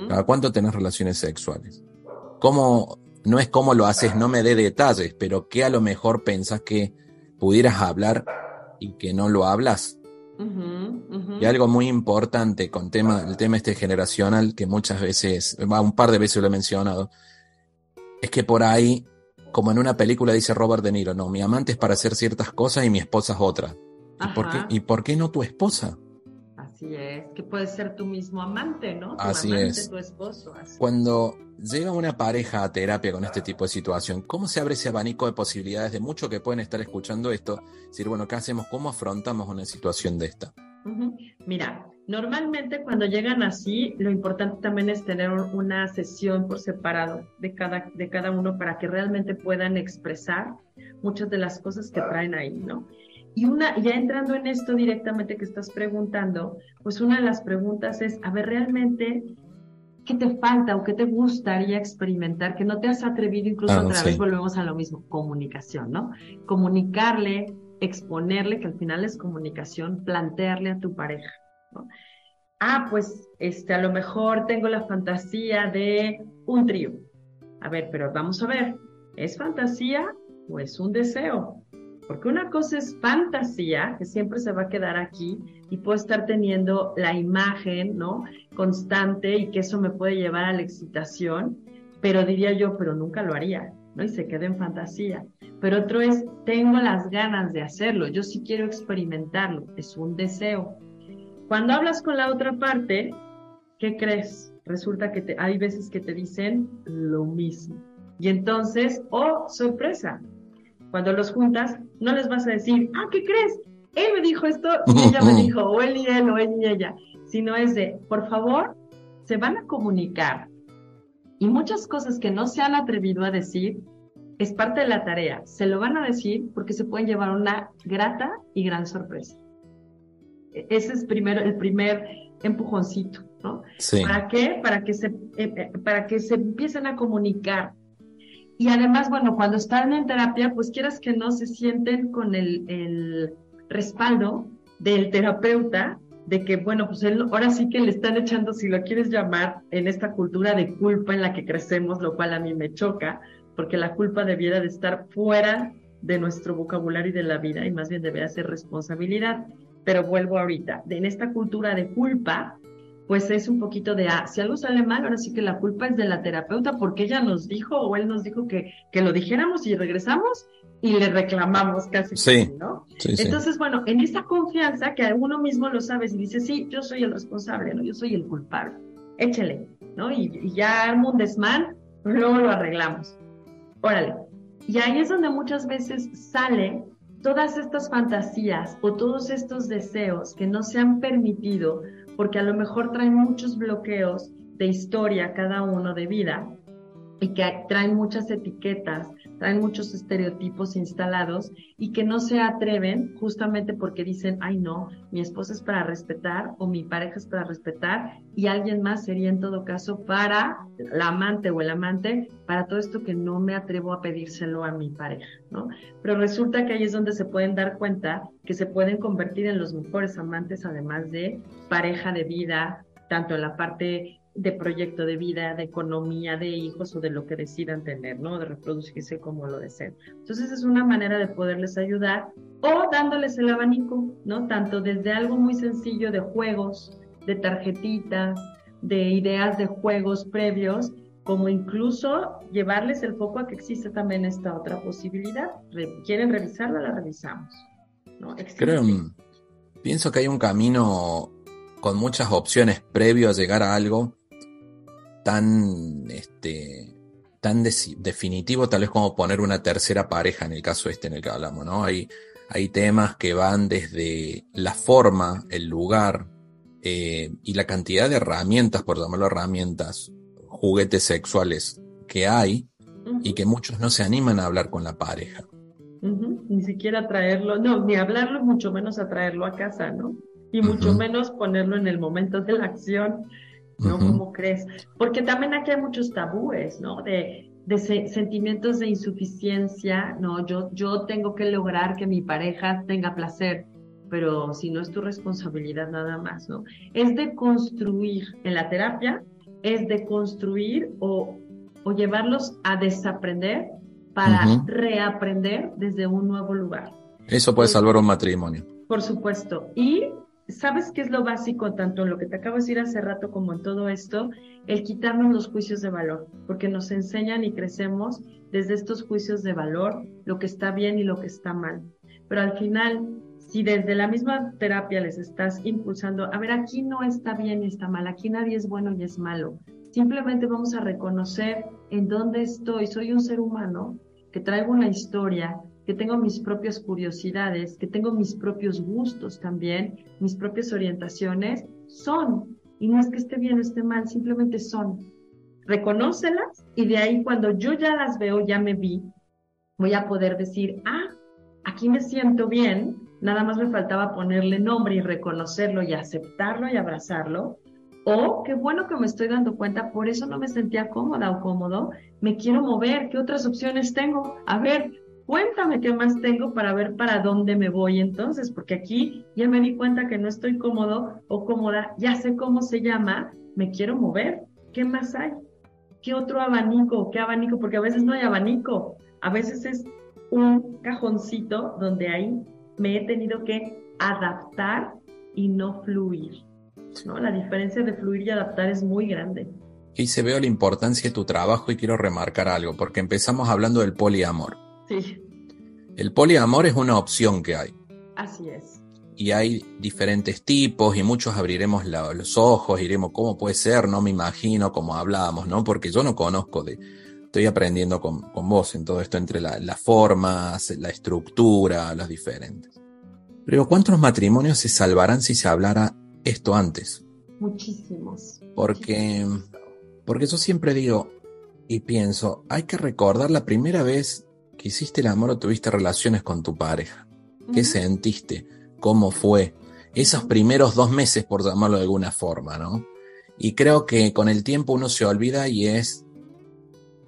¿A cuánto tenés relaciones sexuales? ¿Cómo, no es cómo lo haces, no me dé detalles, pero qué a lo mejor pensás que pudieras hablar y que no lo hablas? Y algo muy importante con tema, el tema este generacional, que muchas veces, un par de veces lo he mencionado, es que por ahí, como en una película dice Robert De Niro, no, mi amante es para hacer ciertas cosas y mi esposa es otra. ¿Y por, qué, ¿Y por qué no tu esposa? Así es, que puede ser tu mismo amante, ¿no? Tu así amante, es. Tu esposo. Cuando llega una pareja a terapia con este tipo de situación, ¿cómo se abre ese abanico de posibilidades de muchos que pueden estar escuchando esto? Decir, bueno, ¿qué hacemos? ¿Cómo afrontamos una situación de esta? Mira, normalmente cuando llegan así, lo importante también es tener una sesión por separado de cada, de cada uno para que realmente puedan expresar muchas de las cosas que traen ahí, ¿no? Y una, ya entrando en esto directamente que estás preguntando, pues una de las preguntas es, a ver, realmente, ¿qué te falta o qué te gustaría experimentar que no te has atrevido? Incluso ah, otra vez volvemos a lo mismo, comunicación, ¿no? Comunicarle, exponerle, que al final es comunicación, plantearle a tu pareja, ¿no? Ah, pues, este, a lo mejor tengo la fantasía de un trío. A ver, pero vamos a ver, ¿es fantasía o es un deseo? Porque una cosa es fantasía, que siempre se va a quedar aquí y puedo estar teniendo la imagen, ¿no? Constante y que eso me puede llevar a la excitación, pero diría yo, pero nunca lo haría, ¿no? Y se queda en fantasía. Pero otro es, tengo las ganas de hacerlo, yo sí quiero experimentarlo, es un deseo. Cuando hablas con la otra parte, ¿qué crees? Resulta que te, hay veces que te dicen lo mismo. Y entonces, oh, sorpresa, cuando los juntas, no les vas a decir, ah, ¿qué crees? Él me dijo esto y ella me dijo, o él y él, o él y ella, sino es de, por favor, se van a comunicar. Y muchas cosas que no se han atrevido a decir, es parte de la tarea. Se lo van a decir porque se pueden llevar una grata y gran sorpresa. E-, ese es primero, el primer empujoncito, ¿no? ¿Para qué? Para que se, eh, eh, para que se empiecen a comunicar, y además, bueno, cuando están en terapia, pues quieras que no se sienten con el, respaldo del terapeuta de que, bueno, pues él ahora sí que le están echando, si lo quieres llamar, en esta cultura de culpa en la que crecemos, lo cual a mí me choca, porque la culpa debiera de estar fuera de nuestro vocabulario y de la vida, y más bien debería ser responsabilidad. Pero vuelvo ahorita, en esta cultura de culpa, pues es un poquito de, ah, si algo sale mal, ahora sí que la culpa es de la terapeuta porque ella nos dijo o él nos dijo que, que lo dijéramos y regresamos y le reclamamos casi, sí, ¿no? Entonces, bueno, en esa confianza que uno mismo lo sabes y dice, sí, yo soy el responsable, ¿no? Yo soy el culpable, échele, ¿no? Y, ya armo un desmán, luego lo arreglamos. Órale. Y ahí es donde muchas veces sale todas estas fantasías o todos estos deseos que no se han permitido porque a lo mejor traen muchos bloqueos de historia cada uno de vida y que traen muchas etiquetas, traen muchos estereotipos instalados y que no se atreven justamente porque dicen, ay no, mi esposa es para respetar o mi pareja es para respetar y alguien más sería en todo caso para la amante o el amante, para todo esto que no me atrevo a pedírselo a mi pareja, ¿no? Pero resulta que ahí es donde se pueden dar cuenta que se pueden convertir en los mejores amantes además de pareja de vida, tanto en la parte de proyecto de vida, de economía, de hijos o de lo que decidan tener, ¿no? De reproducirse como lo deseen. Entonces es una manera de poderles ayudar o dándoles el abanico, ¿no? Tanto desde algo muy sencillo de juegos, de tarjetitas, de ideas de juegos previos, como incluso llevarles el foco a que existe también esta otra posibilidad. ¿Quieren revisarla? La revisamos. ¿no? Creo, pienso que hay un camino con muchas opciones previo a llegar a algo tan, este, tan definitivo tal vez como poner una tercera pareja en el caso este en el que hablamos, ¿no? Hay, hay temas que van desde la forma, el lugar eh, y la cantidad de herramientas, por llamarlo herramientas, juguetes sexuales que hay y que muchos no se animan a hablar con la pareja. Ni siquiera traerlo, no, ni hablarlo, mucho menos a traerlo a casa, ¿no? Y mucho menos ponerlo en el momento de la acción ¿no? ¿Cómo crees? Porque también aquí hay muchos tabúes, ¿no? De, de sentimientos de insuficiencia, ¿no? Yo, yo tengo que lograr que mi pareja tenga placer, pero si no es tu responsabilidad nada más, ¿no? Es de construir en la terapia, es de construir o, o llevarlos a desaprender para reaprender desde un nuevo lugar. Eso puede salvar un matrimonio. Por supuesto. Y ¿sabes qué es lo básico tanto en lo que te acabo de decir hace rato como en todo esto? El quitarnos los juicios de valor, porque nos enseñan y crecemos desde estos juicios de valor, lo que está bien y lo que está mal. Pero al final, si desde la misma terapia les estás impulsando, a ver, aquí no está bien y está mal, aquí nadie es bueno y es malo. Simplemente vamos a reconocer en dónde estoy. Soy un ser humano que traigo una historia, que tengo mis propias curiosidades, que tengo mis propios gustos también, mis propias orientaciones, son. Y no es que esté bien o esté mal, simplemente son. Reconócelas y de ahí cuando yo ya las veo, ya me vi, voy a poder decir, ah, aquí me siento bien, nada más me faltaba ponerle nombre y reconocerlo y aceptarlo y abrazarlo. O qué bueno que me estoy dando cuenta, por eso no me sentía cómoda o cómodo, me quiero mover, ¿qué otras opciones tengo? A ver, cuéntame qué más tengo para ver para dónde me voy entonces, porque aquí ya me di cuenta que no estoy cómodo o cómoda, ya sé cómo se llama, me quiero mover, ¿qué más hay? ¿Qué otro abanico? ¿Qué abanico? Porque a veces no hay abanico, a veces es un cajoncito donde ahí me he tenido que adaptar y no fluir. ¿no? La diferencia de fluir y adaptar es muy grande. Y se veo la importancia de tu trabajo y quiero remarcar algo, porque empezamos hablando del poliamor. El poliamor es una opción que hay. Así es. Y hay diferentes tipos y muchos abriremos los ojos, iremos, ¿cómo puede ser? No me imagino cómo hablábamos, ¿no? Porque yo no conozco de... Estoy aprendiendo con, vos en todo esto entre las formas, la estructura, las diferentes. Pero ¿cuántos matrimonios se salvarán si se hablara esto antes? Muchísimos. Porque, porque yo siempre digo y pienso, hay que recordar la primera vez que hiciste el amor o tuviste relaciones con tu pareja. ¿Qué sentiste? ¿Cómo fue? Esos primeros dos meses, por llamarlo de alguna forma, ¿no? Y creo que con el tiempo uno se olvida y es,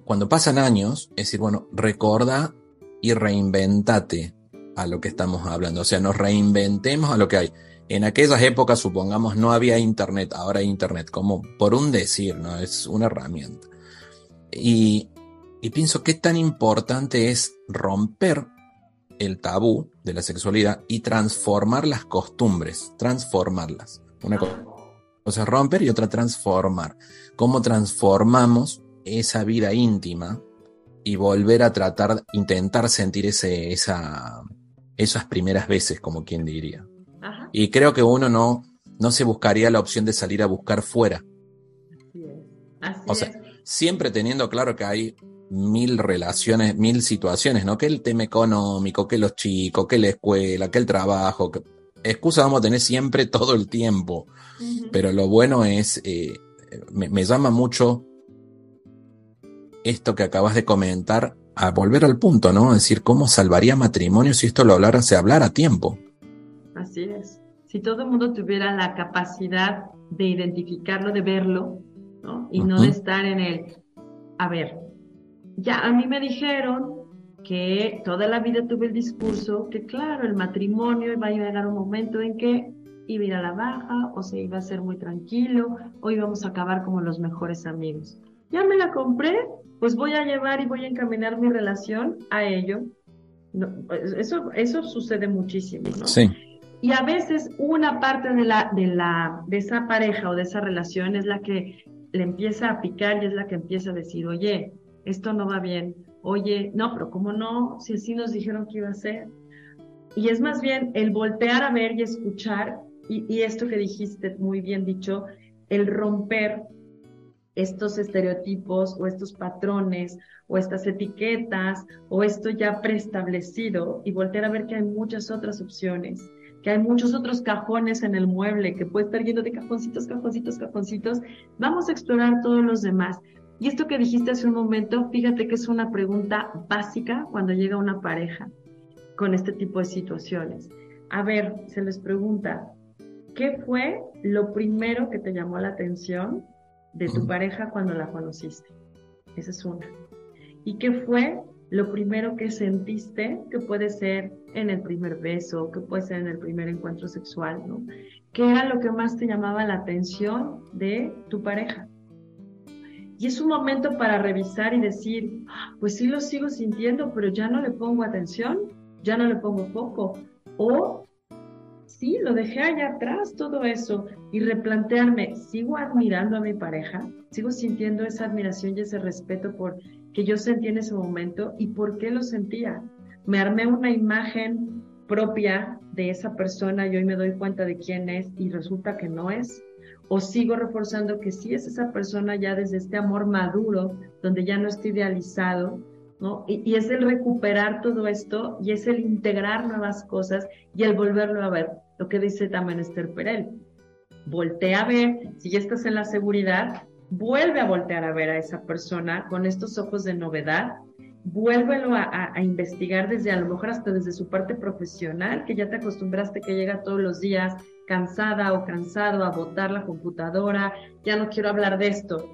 cuando pasan años, es decir, bueno, recuerda y reinventate a lo que estamos hablando. O sea, nos reinventemos a lo que hay. En aquellas épocas, supongamos, no había internet, ahora hay internet, como por un decir, ¿no? Es una herramienta. Y y pienso qué tan importante es romper el tabú de la sexualidad y transformar las costumbres, transformarlas. Una cosa es romper y otra transformar. ¿Cómo transformamos esa vida íntima y volver a tratar, intentar sentir ese, esa, esas primeras veces, como quien diría? Y creo que uno no, no se buscaría la opción de salir a buscar fuera. o sea, siempre teniendo claro que hay mil relaciones, mil situaciones, ¿no? Que el tema económico, que los chicos, que la escuela, que el trabajo, excusa vamos a tener siempre todo el tiempo, pero lo bueno es, eh, me, llama mucho esto que acabas de comentar a volver al punto, ¿no? Es decir, ¿cómo salvaría matrimonio si esto lo hablara, se hablara a tiempo? Así es. Si todo el mundo tuviera la capacidad de identificarlo, de verlo, ¿no? Y no de estar en el, a ver, ya a mí me dijeron que toda la vida tuve el discurso que claro, el matrimonio iba a llegar un momento en que iba a ir a la baja o se iba a ser muy tranquilo o íbamos a acabar como los mejores amigos. Ya me la compré, pues voy a llevar y voy a encaminar mi relación a ello. eso, eso sucede muchísimo, ¿no? Sí. Y a veces una parte de, la, de, la, de esa pareja o de esa relación es la que le empieza a picar y es la que empieza a decir, oye, esto no va bien, oye, no, pero ¿cómo no? Si así nos dijeron que iba a ser. Y es más bien el voltear a ver y escuchar, y, esto que dijiste muy bien dicho, el romper estos estereotipos o estos patrones o estas etiquetas o esto ya preestablecido y voltear a ver que hay muchas otras opciones, que hay muchos otros cajones en el mueble que puede estar lleno de cajoncitos, cajoncitos, cajoncitos. Vamos a explorar todos los demás. Y esto que dijiste hace un momento, fíjate que es una pregunta básica cuando llega una pareja con este tipo de situaciones. A ver, se les pregunta, ¿qué fue lo primero que te llamó la atención de tu pareja cuando la conociste? Esa es una. ¿Y qué fue lo primero que sentiste que puede ser en el primer beso, que puede ser en el primer encuentro sexual, ¿no? ¿Qué era lo que más te llamaba la atención de tu pareja? Y es un momento para revisar y decir, pues sí lo sigo sintiendo, pero ya no le pongo atención, ya no le pongo foco. O sí, lo dejé allá atrás todo eso y replantearme, ¿sigo admirando a mi pareja? ¿Sigo sintiendo esa admiración y ese respeto por que yo sentí en ese momento y por qué lo sentía? Me armé una imagen propia de esa persona y hoy me doy cuenta de quién es y resulta que no es o sigo reforzando que sí es esa persona ya desde este amor maduro, donde ya no está idealizado, ¿no? Y, es el recuperar todo esto y es el integrar nuevas cosas y el volverlo a ver, lo que dice también Esther Perel. Voltea a ver, si ya estás en la seguridad, vuelve a voltear a ver a esa persona con estos ojos de novedad, vuélvelo a, a, investigar desde a lo mejor hasta desde su parte profesional, que ya te acostumbraste que llega todos los días cansada o cansado a botar la computadora, ya no quiero hablar de esto.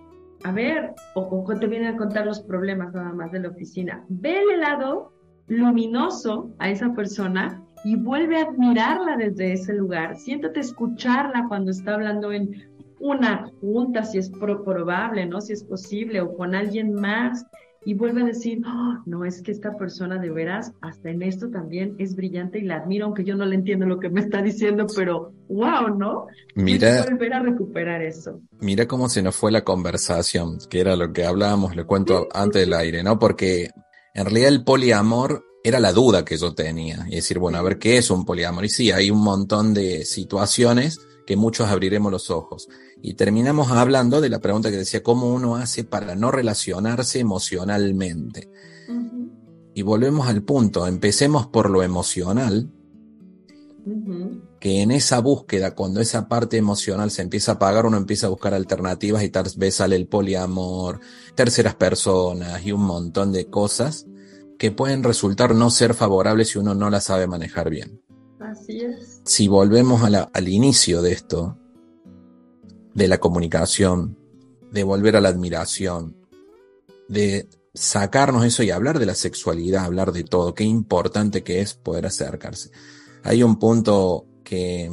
A ver, o, o te vienen a contar los problemas nada más de la oficina. Ve el lado luminoso a esa persona y vuelve a admirarla desde ese lugar. Siéntate a escucharla cuando está hablando en una junta, si es probable, ¿no? Si es posible, o con alguien más y vuelve a decir, oh, no, es que esta persona de veras, hasta en esto también es brillante y la admiro, aunque yo no le entiendo lo que me está diciendo, pero wow, ¿no? Mira, volver a recuperar eso. Mira cómo se nos fue la conversación, que era lo que hablábamos, le cuento antes del aire, ¿no? Porque en realidad el poliamor era la duda que yo tenía, y decir, bueno, a ver qué es un poliamor. Y sí, hay un montón de situaciones que muchos abriremos los ojos. Y terminamos hablando de la pregunta que decía, ¿cómo uno hace para no relacionarse emocionalmente? Y volvemos al punto, empecemos por lo emocional, que en esa búsqueda, cuando esa parte emocional se empieza a apagar, uno empieza a buscar alternativas y tal vez sale el poliamor, terceras personas y un montón de cosas que pueden resultar no ser favorables si uno no las sabe manejar bien. Así es. Si volvemos al inicio de esto, de la comunicación, de volver a la admiración, de sacarnos eso y hablar de la sexualidad, hablar de todo, qué importante que es poder acercarse. Hay un punto que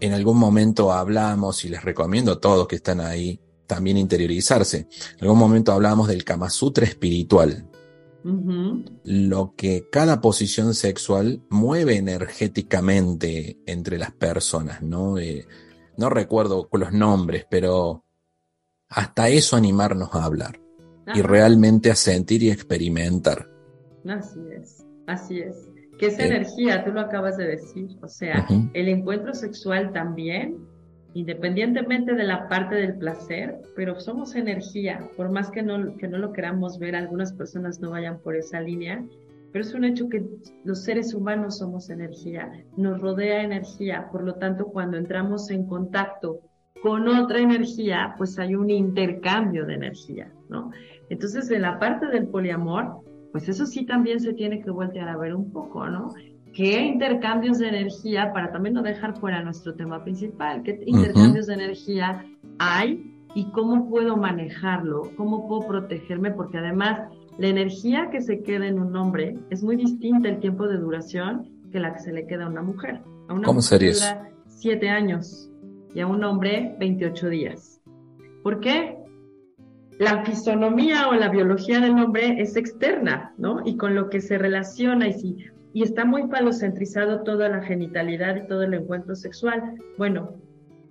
en algún momento hablamos y les recomiendo a todos que están ahí también interiorizarse. En algún momento hablamos del Kama Sutra espiritual lo que cada posición sexual mueve energéticamente entre las personas, ¿no? Eh, no recuerdo los nombres, pero hasta eso animarnos a hablar y realmente a sentir y experimentar. Así es, así es. Que esa eh, energía, tú lo acabas de decir, o sea, el encuentro sexual también independientemente de la parte del placer, pero somos energía, por más que no, que no lo queramos ver, algunas personas no vayan por esa línea, pero es un hecho que los seres humanos somos energía, nos rodea energía, por lo tanto cuando entramos en contacto con otra energía, pues hay un intercambio de energía, ¿no? Entonces, en la parte del poliamor, pues eso sí también se tiene que voltear a ver un poco, ¿no? ¿Qué intercambios de energía, para también no dejar fuera nuestro tema principal, qué intercambios de energía hay y cómo puedo manejarlo, cómo puedo protegerme, porque además la energía que se queda en un hombre es muy distinta el tiempo de duración que la que se le queda a una mujer. A una ¿Cómo mujer sería dura siete años y a un hombre 28 días. ¿Por qué? La fisonomía o la biología del hombre es externa, ¿no? Y con lo que se relaciona y si y está muy palocentrizado toda la genitalidad y todo el encuentro sexual. Bueno,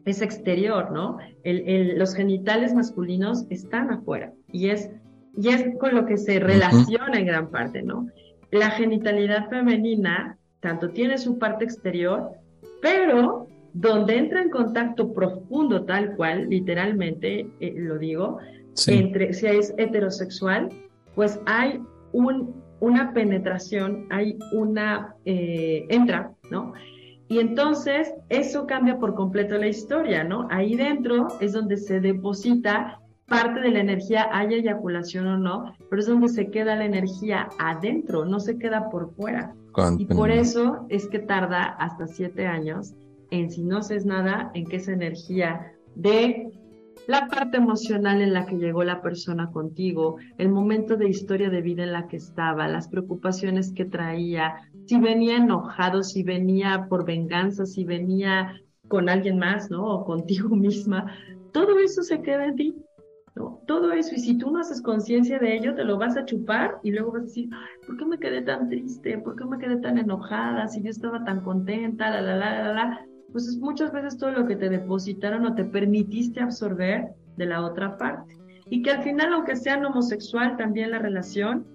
es exterior, ¿no? los genitales masculinos están afuera y es, y es con lo que se relaciona en gran parte, ¿no? La genitalidad femenina tanto tiene su parte exterior, pero donde entra en contacto profundo, tal cual, literalmente eh, lo digo, entre si es heterosexual, pues hay un, una penetración, hay una, eh, entra, ¿no? Y entonces eso cambia por completo la historia, ¿no? Ahí dentro es donde se deposita parte de la energía, haya eyaculación o no, pero es donde se queda la energía adentro, no se queda por fuera. Y por eso es que tarda hasta siete años en, si no haces nada, en que esa energía de la parte emocional en la que llegó la persona contigo, el momento de historia de vida en la que estaba, las preocupaciones que traía, si venía enojado, si venía por venganza, si venía con alguien más, ¿no? O contigo misma, todo eso se queda en ti. ¿no? Todo eso, y si tú no haces conciencia de ello, te lo vas a chupar y luego vas a decir, ¿por qué me quedé tan triste? ¿Por qué me quedé tan enojada? Si yo estaba tan contenta, la, la, la, la, la. Pues es muchas veces todo lo que te depositaron o te permitiste absorber de la otra parte. Y que al final, aunque sean homosexual también la relación,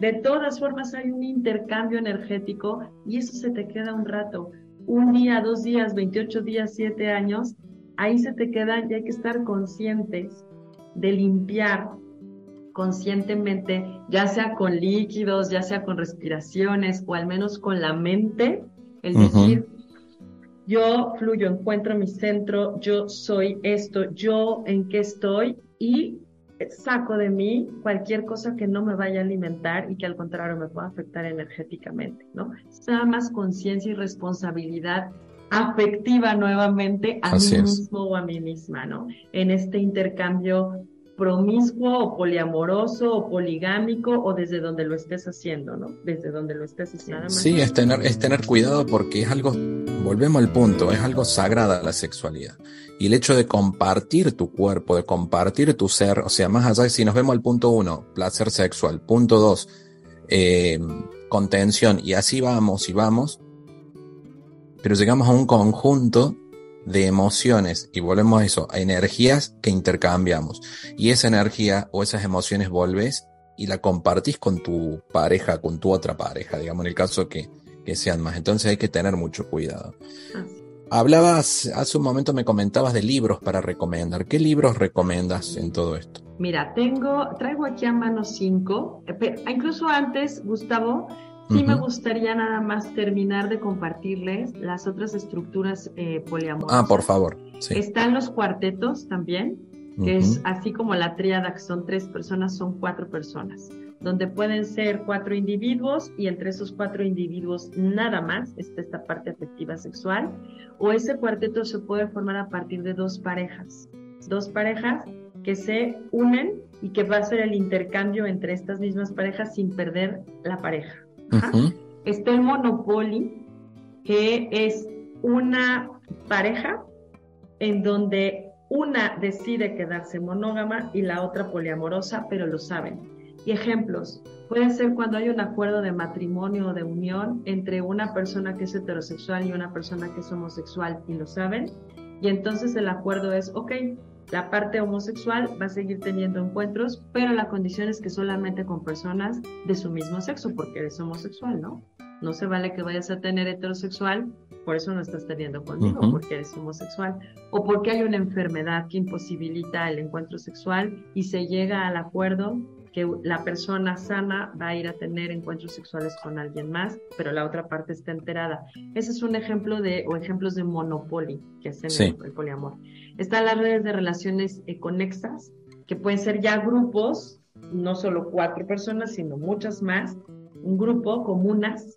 de todas formas hay un intercambio energético y eso se te queda un rato. Un día, dos días, 28 días, siete años, ahí se te quedan y hay que estar conscientes de limpiar conscientemente, ya sea con líquidos, ya sea con respiraciones o al menos con la mente, el decir, yo fluyo, encuentro mi centro, yo soy esto, yo en qué estoy y saco de mí cualquier cosa que no me vaya a alimentar y que al contrario me pueda afectar energéticamente, ¿no? Es nada más conciencia y responsabilidad afectiva nuevamente a mí mismo o a mí misma, ¿no? En este intercambio promiscuo o poliamoroso o poligámico o desde donde lo estés haciendo, ¿no? Desde donde lo estés haciendo. Sí, es tener, es tener cuidado porque es algo, volvemos al punto, es algo sagrada la sexualidad. Y el hecho de compartir tu cuerpo, de compartir tu ser, o sea, más allá si nos vemos al punto uno, placer sexual, punto dos, eh, contención, y así vamos y vamos, pero llegamos a un conjunto de emociones y volvemos a eso, a energías que intercambiamos. Y esa energía o esas emociones volves y la compartís con tu pareja, con tu otra pareja, digamos, en el caso que, que sean más. Entonces hay que tener mucho cuidado. Hablabas, hace un momento me comentabas de libros para recomendar. ¿Qué libros recomiendas en todo esto? Mira, tengo, traigo aquí a mano cinco, eh, incluso antes, Gustavo, Sí me gustaría nada más terminar de compartirles las otras estructuras eh, poliamorosas. Ah, por favor. Están los cuartetos también, que es así como la tríada, que son tres personas, son cuatro personas, donde pueden ser cuatro individuos y entre esos cuatro individuos nada más está esta parte afectiva sexual, o ese cuarteto se puede formar a partir de dos parejas, dos parejas que se unen y que va a ser el intercambio entre estas mismas parejas sin perder la pareja. Está el Monopoly, que es una pareja en donde una decide quedarse monógama y la otra poliamorosa, pero lo saben. Y ejemplos, puede ser cuando hay un acuerdo de matrimonio o de unión entre una persona que es heterosexual y una persona que es homosexual y lo saben. Y entonces el acuerdo es, ok, la parte homosexual va a seguir teniendo encuentros, pero la condición es que solamente con personas de su mismo sexo, porque eres homosexual, ¿no? No se vale que vayas a tener heterosexual, por eso no estás teniendo conmigo, porque eres homosexual, o porque hay una enfermedad que imposibilita el encuentro sexual y se llega al acuerdo que la persona sana va a ir a tener encuentros sexuales con alguien más, pero la otra parte está enterada. Ese es un ejemplo de, o ejemplos de monopoly, que es el, poliamor. Están las redes de relaciones conexas, que pueden ser ya grupos, no solo cuatro personas, sino muchas más, un grupo comunas,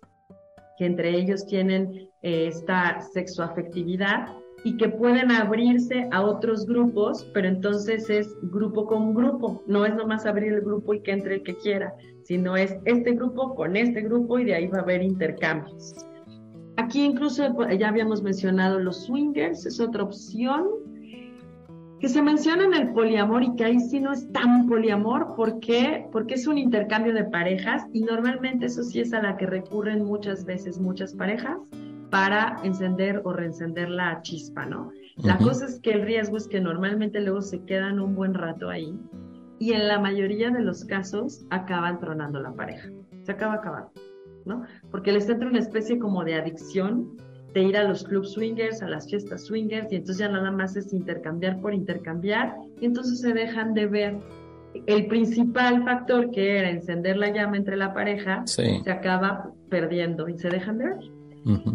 que entre ellos tienen eh, esta sexoafectividad y que pueden abrirse a otros grupos, pero entonces es grupo con grupo, no es nomás abrir el grupo y que entre el que quiera, sino es este grupo con este grupo y de ahí va a haber intercambios. Aquí incluso ya habíamos mencionado los swingers, es otra opción que se menciona en el poliamor y que ahí sí no es tan poliamor, ¿por qué? Porque es un intercambio de parejas y normalmente eso sí es a la que recurren muchas veces muchas parejas para encender o reencender la chispa, ¿no? La cosa es que el riesgo es que normalmente luego se quedan un buen rato ahí y en la mayoría de los casos acaban tronando la pareja. Se acaba acabando, ¿no? Porque les entra una especie como de adicción de ir a los clubs swingers, a las fiestas swingers y entonces ya nada más es intercambiar por intercambiar y entonces se dejan de ver el principal factor que era encender la llama entre la pareja se acaba perdiendo y se dejan de ver.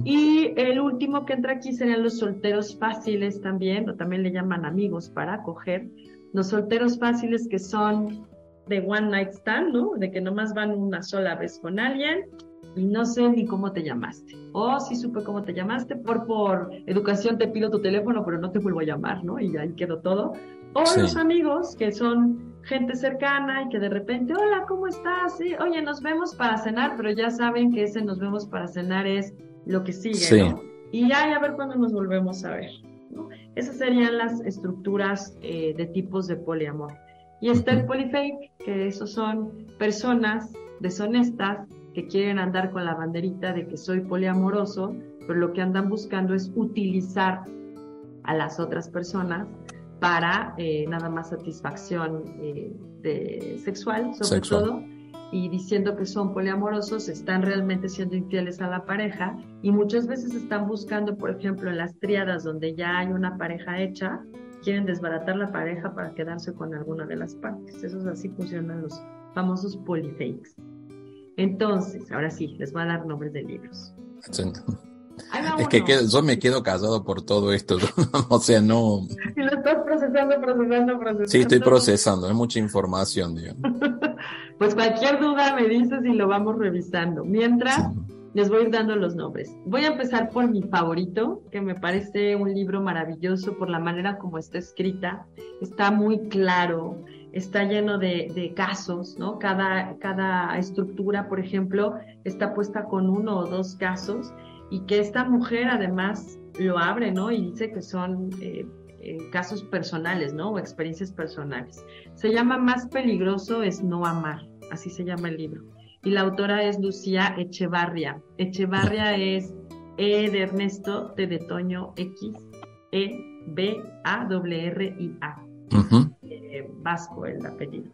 Y el último que entra aquí serían los solteros fáciles también, o también le llaman amigos para acoger. Los solteros fáciles que son de one night stand, ¿no? De que nomás van una sola vez con alguien y no sé ni cómo te llamaste. O sí supe cómo te llamaste, por, por educación te pido tu teléfono, pero no te vuelvo a llamar, ¿no? Y ahí quedó todo. O los amigos que son gente cercana y que de repente, hola, ¿cómo estás? Sí, oye, nos vemos para cenar, pero ya saben que ese nos vemos para cenar es lo que sigue, ¿no? Y ya, a ver cuándo nos volvemos a ver. ¿no? Esas serían las estructuras eh, de tipos de poliamor. Y está el polifake, que esos son personas deshonestas que quieren andar con la banderita de que soy poliamoroso, pero lo que andan buscando es utilizar a las otras personas para eh, nada más satisfacción eh, de, sexual, sobre todo, y diciendo que son poliamorosos, están realmente siendo infieles a la pareja y muchas veces están buscando, por ejemplo, en las triadas donde ya hay una pareja hecha, quieren desbaratar la pareja para quedarse con alguna de las partes. Eso es así funcionan los famosos polyfakes. Entonces, ahora sí, les voy a dar nombres de libros. Es que yo me quedo callado por todo esto. o sea, no. Y lo estás procesando, procesando, procesando. Sí, estoy procesando, es mucha información, digamos. pues cualquier duda me dices y lo vamos revisando. Mientras, les voy a ir dando los nombres. Voy a empezar por mi favorito, que me parece un libro maravilloso por la manera como está escrita. Está muy claro, está lleno de, casos, ¿no? Cada, cada estructura, por ejemplo, está puesta con uno o dos casos y que esta mujer además lo abre, ¿no? Y dice que son eh, eh, casos personales, ¿no? O experiencias personales. Se llama Más peligroso es no amar, así se llama el libro. Y la autora es Lucía Echevarria. Echevarria es E de Ernesto, T de Toño, X, E, B, A, W, R, I, A. Eh, vasco el apellido.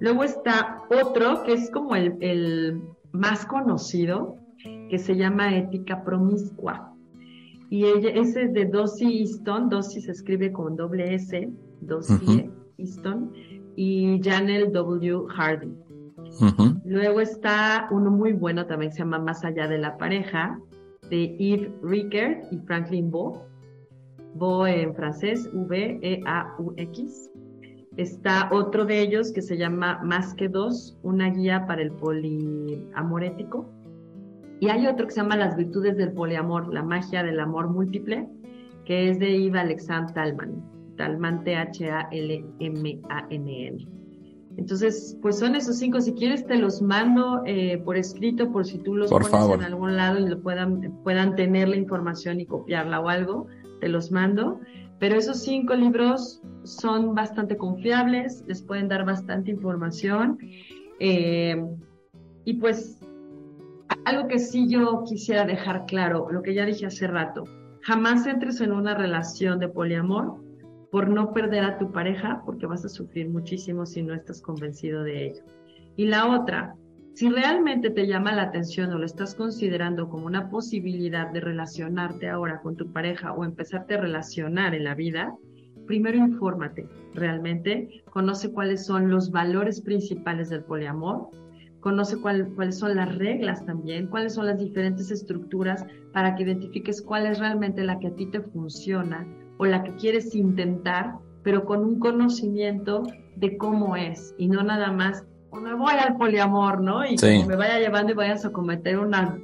Luego está otro que es como el, el más conocido, que se llama Ética Promiscua y ella, ese es de Dossie Easton, Dossie se escribe con doble S, Dossie Easton, y Janelle W. Hardy. Luego está uno muy bueno también se llama Más allá de la pareja, de Yves Rickert y Franklin Bo. Bo en francés, V-E-A-U-X. Está otro de ellos que se llama Más que dos, una guía para el poliamor ético y hay otro que se llama Las virtudes del poliamor, la magia del amor múltiple, que es de Iva Alexander Talman. Talman, T-H-A-L-M-A-N-N. Entonces, pues son esos cinco. Si quieres, te los mando eh, por escrito, por si tú los pones en algún lado y lo puedan, puedan tener la información y copiarla o algo, te los mando. Pero esos cinco libros son bastante confiables, les pueden dar bastante información. Eh, y pues algo que sí yo quisiera dejar claro, lo que ya dije hace rato, jamás entres en una relación de poliamor por no perder a tu pareja, porque vas a sufrir muchísimo si no estás convencido de ello. Y la otra, si realmente te llama la atención o lo estás considerando como una posibilidad de relacionarte ahora con tu pareja o empezarte a relacionar en la vida, primero infórmate. Realmente, conoce cuáles son los valores principales del poliamor, conoce cuáles son las reglas también, cuáles son las diferentes estructuras para que identifiques cuál es realmente la que a ti te funciona o la que quieres intentar, pero con un conocimiento de cómo es y no nada más, me voy al poliamor, ¿no? Y que me vaya llevando y vayas a cometer una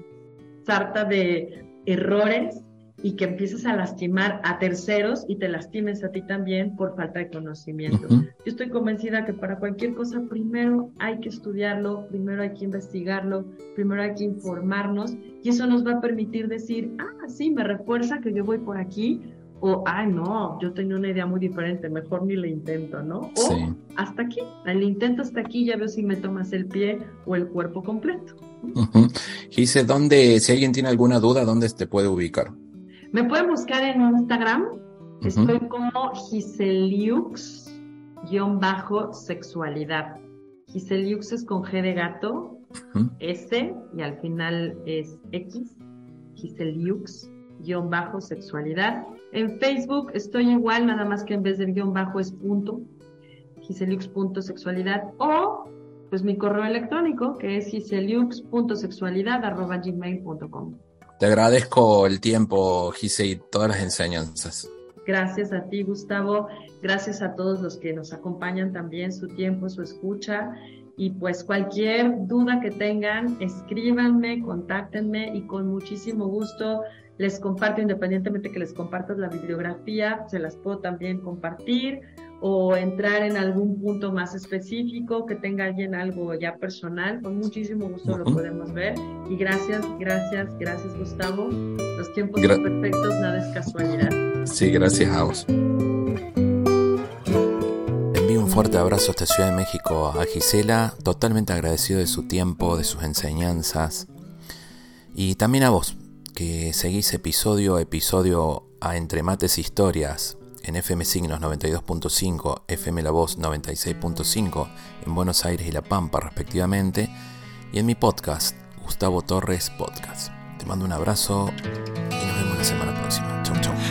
sarta de errores y que empieces a lastimar a terceros y te lastimes a ti también por falta de conocimiento. Yo estoy convencida que para cualquier cosa primero hay que estudiarlo, primero hay que investigarlo, primero hay que informarnos y eso nos va a permitir decir, ah, sí, me refuerza que yo voy por aquí o, ah, no, yo tenía una idea muy diferente, mejor ni le intento, ¿no? O hasta aquí, el intento hasta aquí, ya veo si me tomas el pie o el cuerpo completo. Gise, ¿dónde, si alguien tiene alguna duda, dónde te puede ubicar? Me pueden buscar en Instagram. Estoy como Giseliux-sexualidad. Giseliux es con G de gato, S y al final es X. Giseliux-sexualidad. En Facebook estoy igual, nada más que en vez del guion bajo es punto. Giseliux.sexualidad o pues mi correo electrónico que es giseliux.sexualidad.gmail.com. Te agradezco el tiempo, Gise, y todas las enseñanzas. Gracias a ti, Gustavo. Gracias a todos los que nos acompañan también, su tiempo, su escucha. Y pues cualquier duda que tengan, escríbanme, contáctenme y con muchísimo gusto les comparto, independientemente que les compartas la bibliografía, se las puedo también compartir o entrar en algún punto más específico, que tenga alguien algo ya personal, con muchísimo gusto lo podemos ver. Y gracias, gracias, gracias Gustavo. Los tiempos son perfectos, nada es casualidad. Sí, gracias a vos. Envío un fuerte abrazo hasta Ciudad de México a Gisela, totalmente agradecido de su tiempo, de sus enseñanzas. Y también a vos, que seguís episodio a episodio a Entre Mates Historias en FM Signos 92.5, FM La Voz 96.5 en Buenos Aires y La Pampa respectivamente, y en mi podcast, Gustavo Torres Podcast. Te mando un abrazo y nos vemos la semana próxima.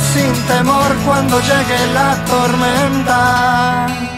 sin temor cuando llegue la tormenta.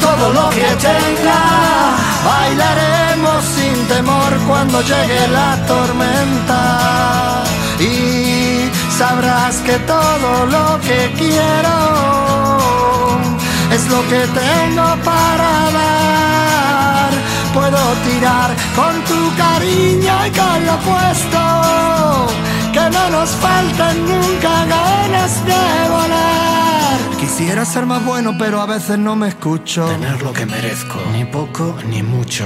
todo lo que tenga. Bailaremos sin temor cuando llegue la tormenta. Y sabrás que todo lo que quiero es lo que tengo para dar. Puedo tirar con tu cariño y con lo puesto. Que no nos falten nunca ganas de volar Quisiera ser más bueno, pero a veces no me escucho. Tener lo que merezco, ni poco ni mucho.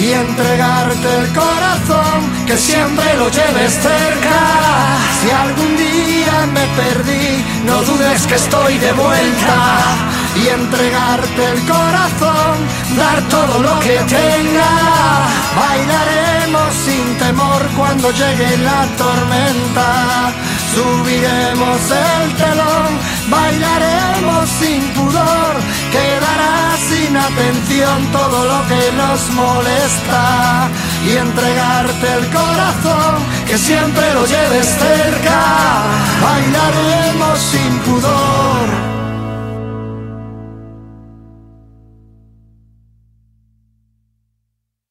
y entregarte el corazón, que siempre lo lleves cerca. Si algún día me perdí, no dudes que estoy de vuelta. Y entregarte el corazón, dar todo lo que tenga. Bailaremos sin temor cuando llegue la tormenta. Subiremos el telón, bailaremos sin pudor, quedará sin atención todo lo que nos molesta y entregarte el corazón, que siempre lo lleves cerca, bailaremos sin pudor.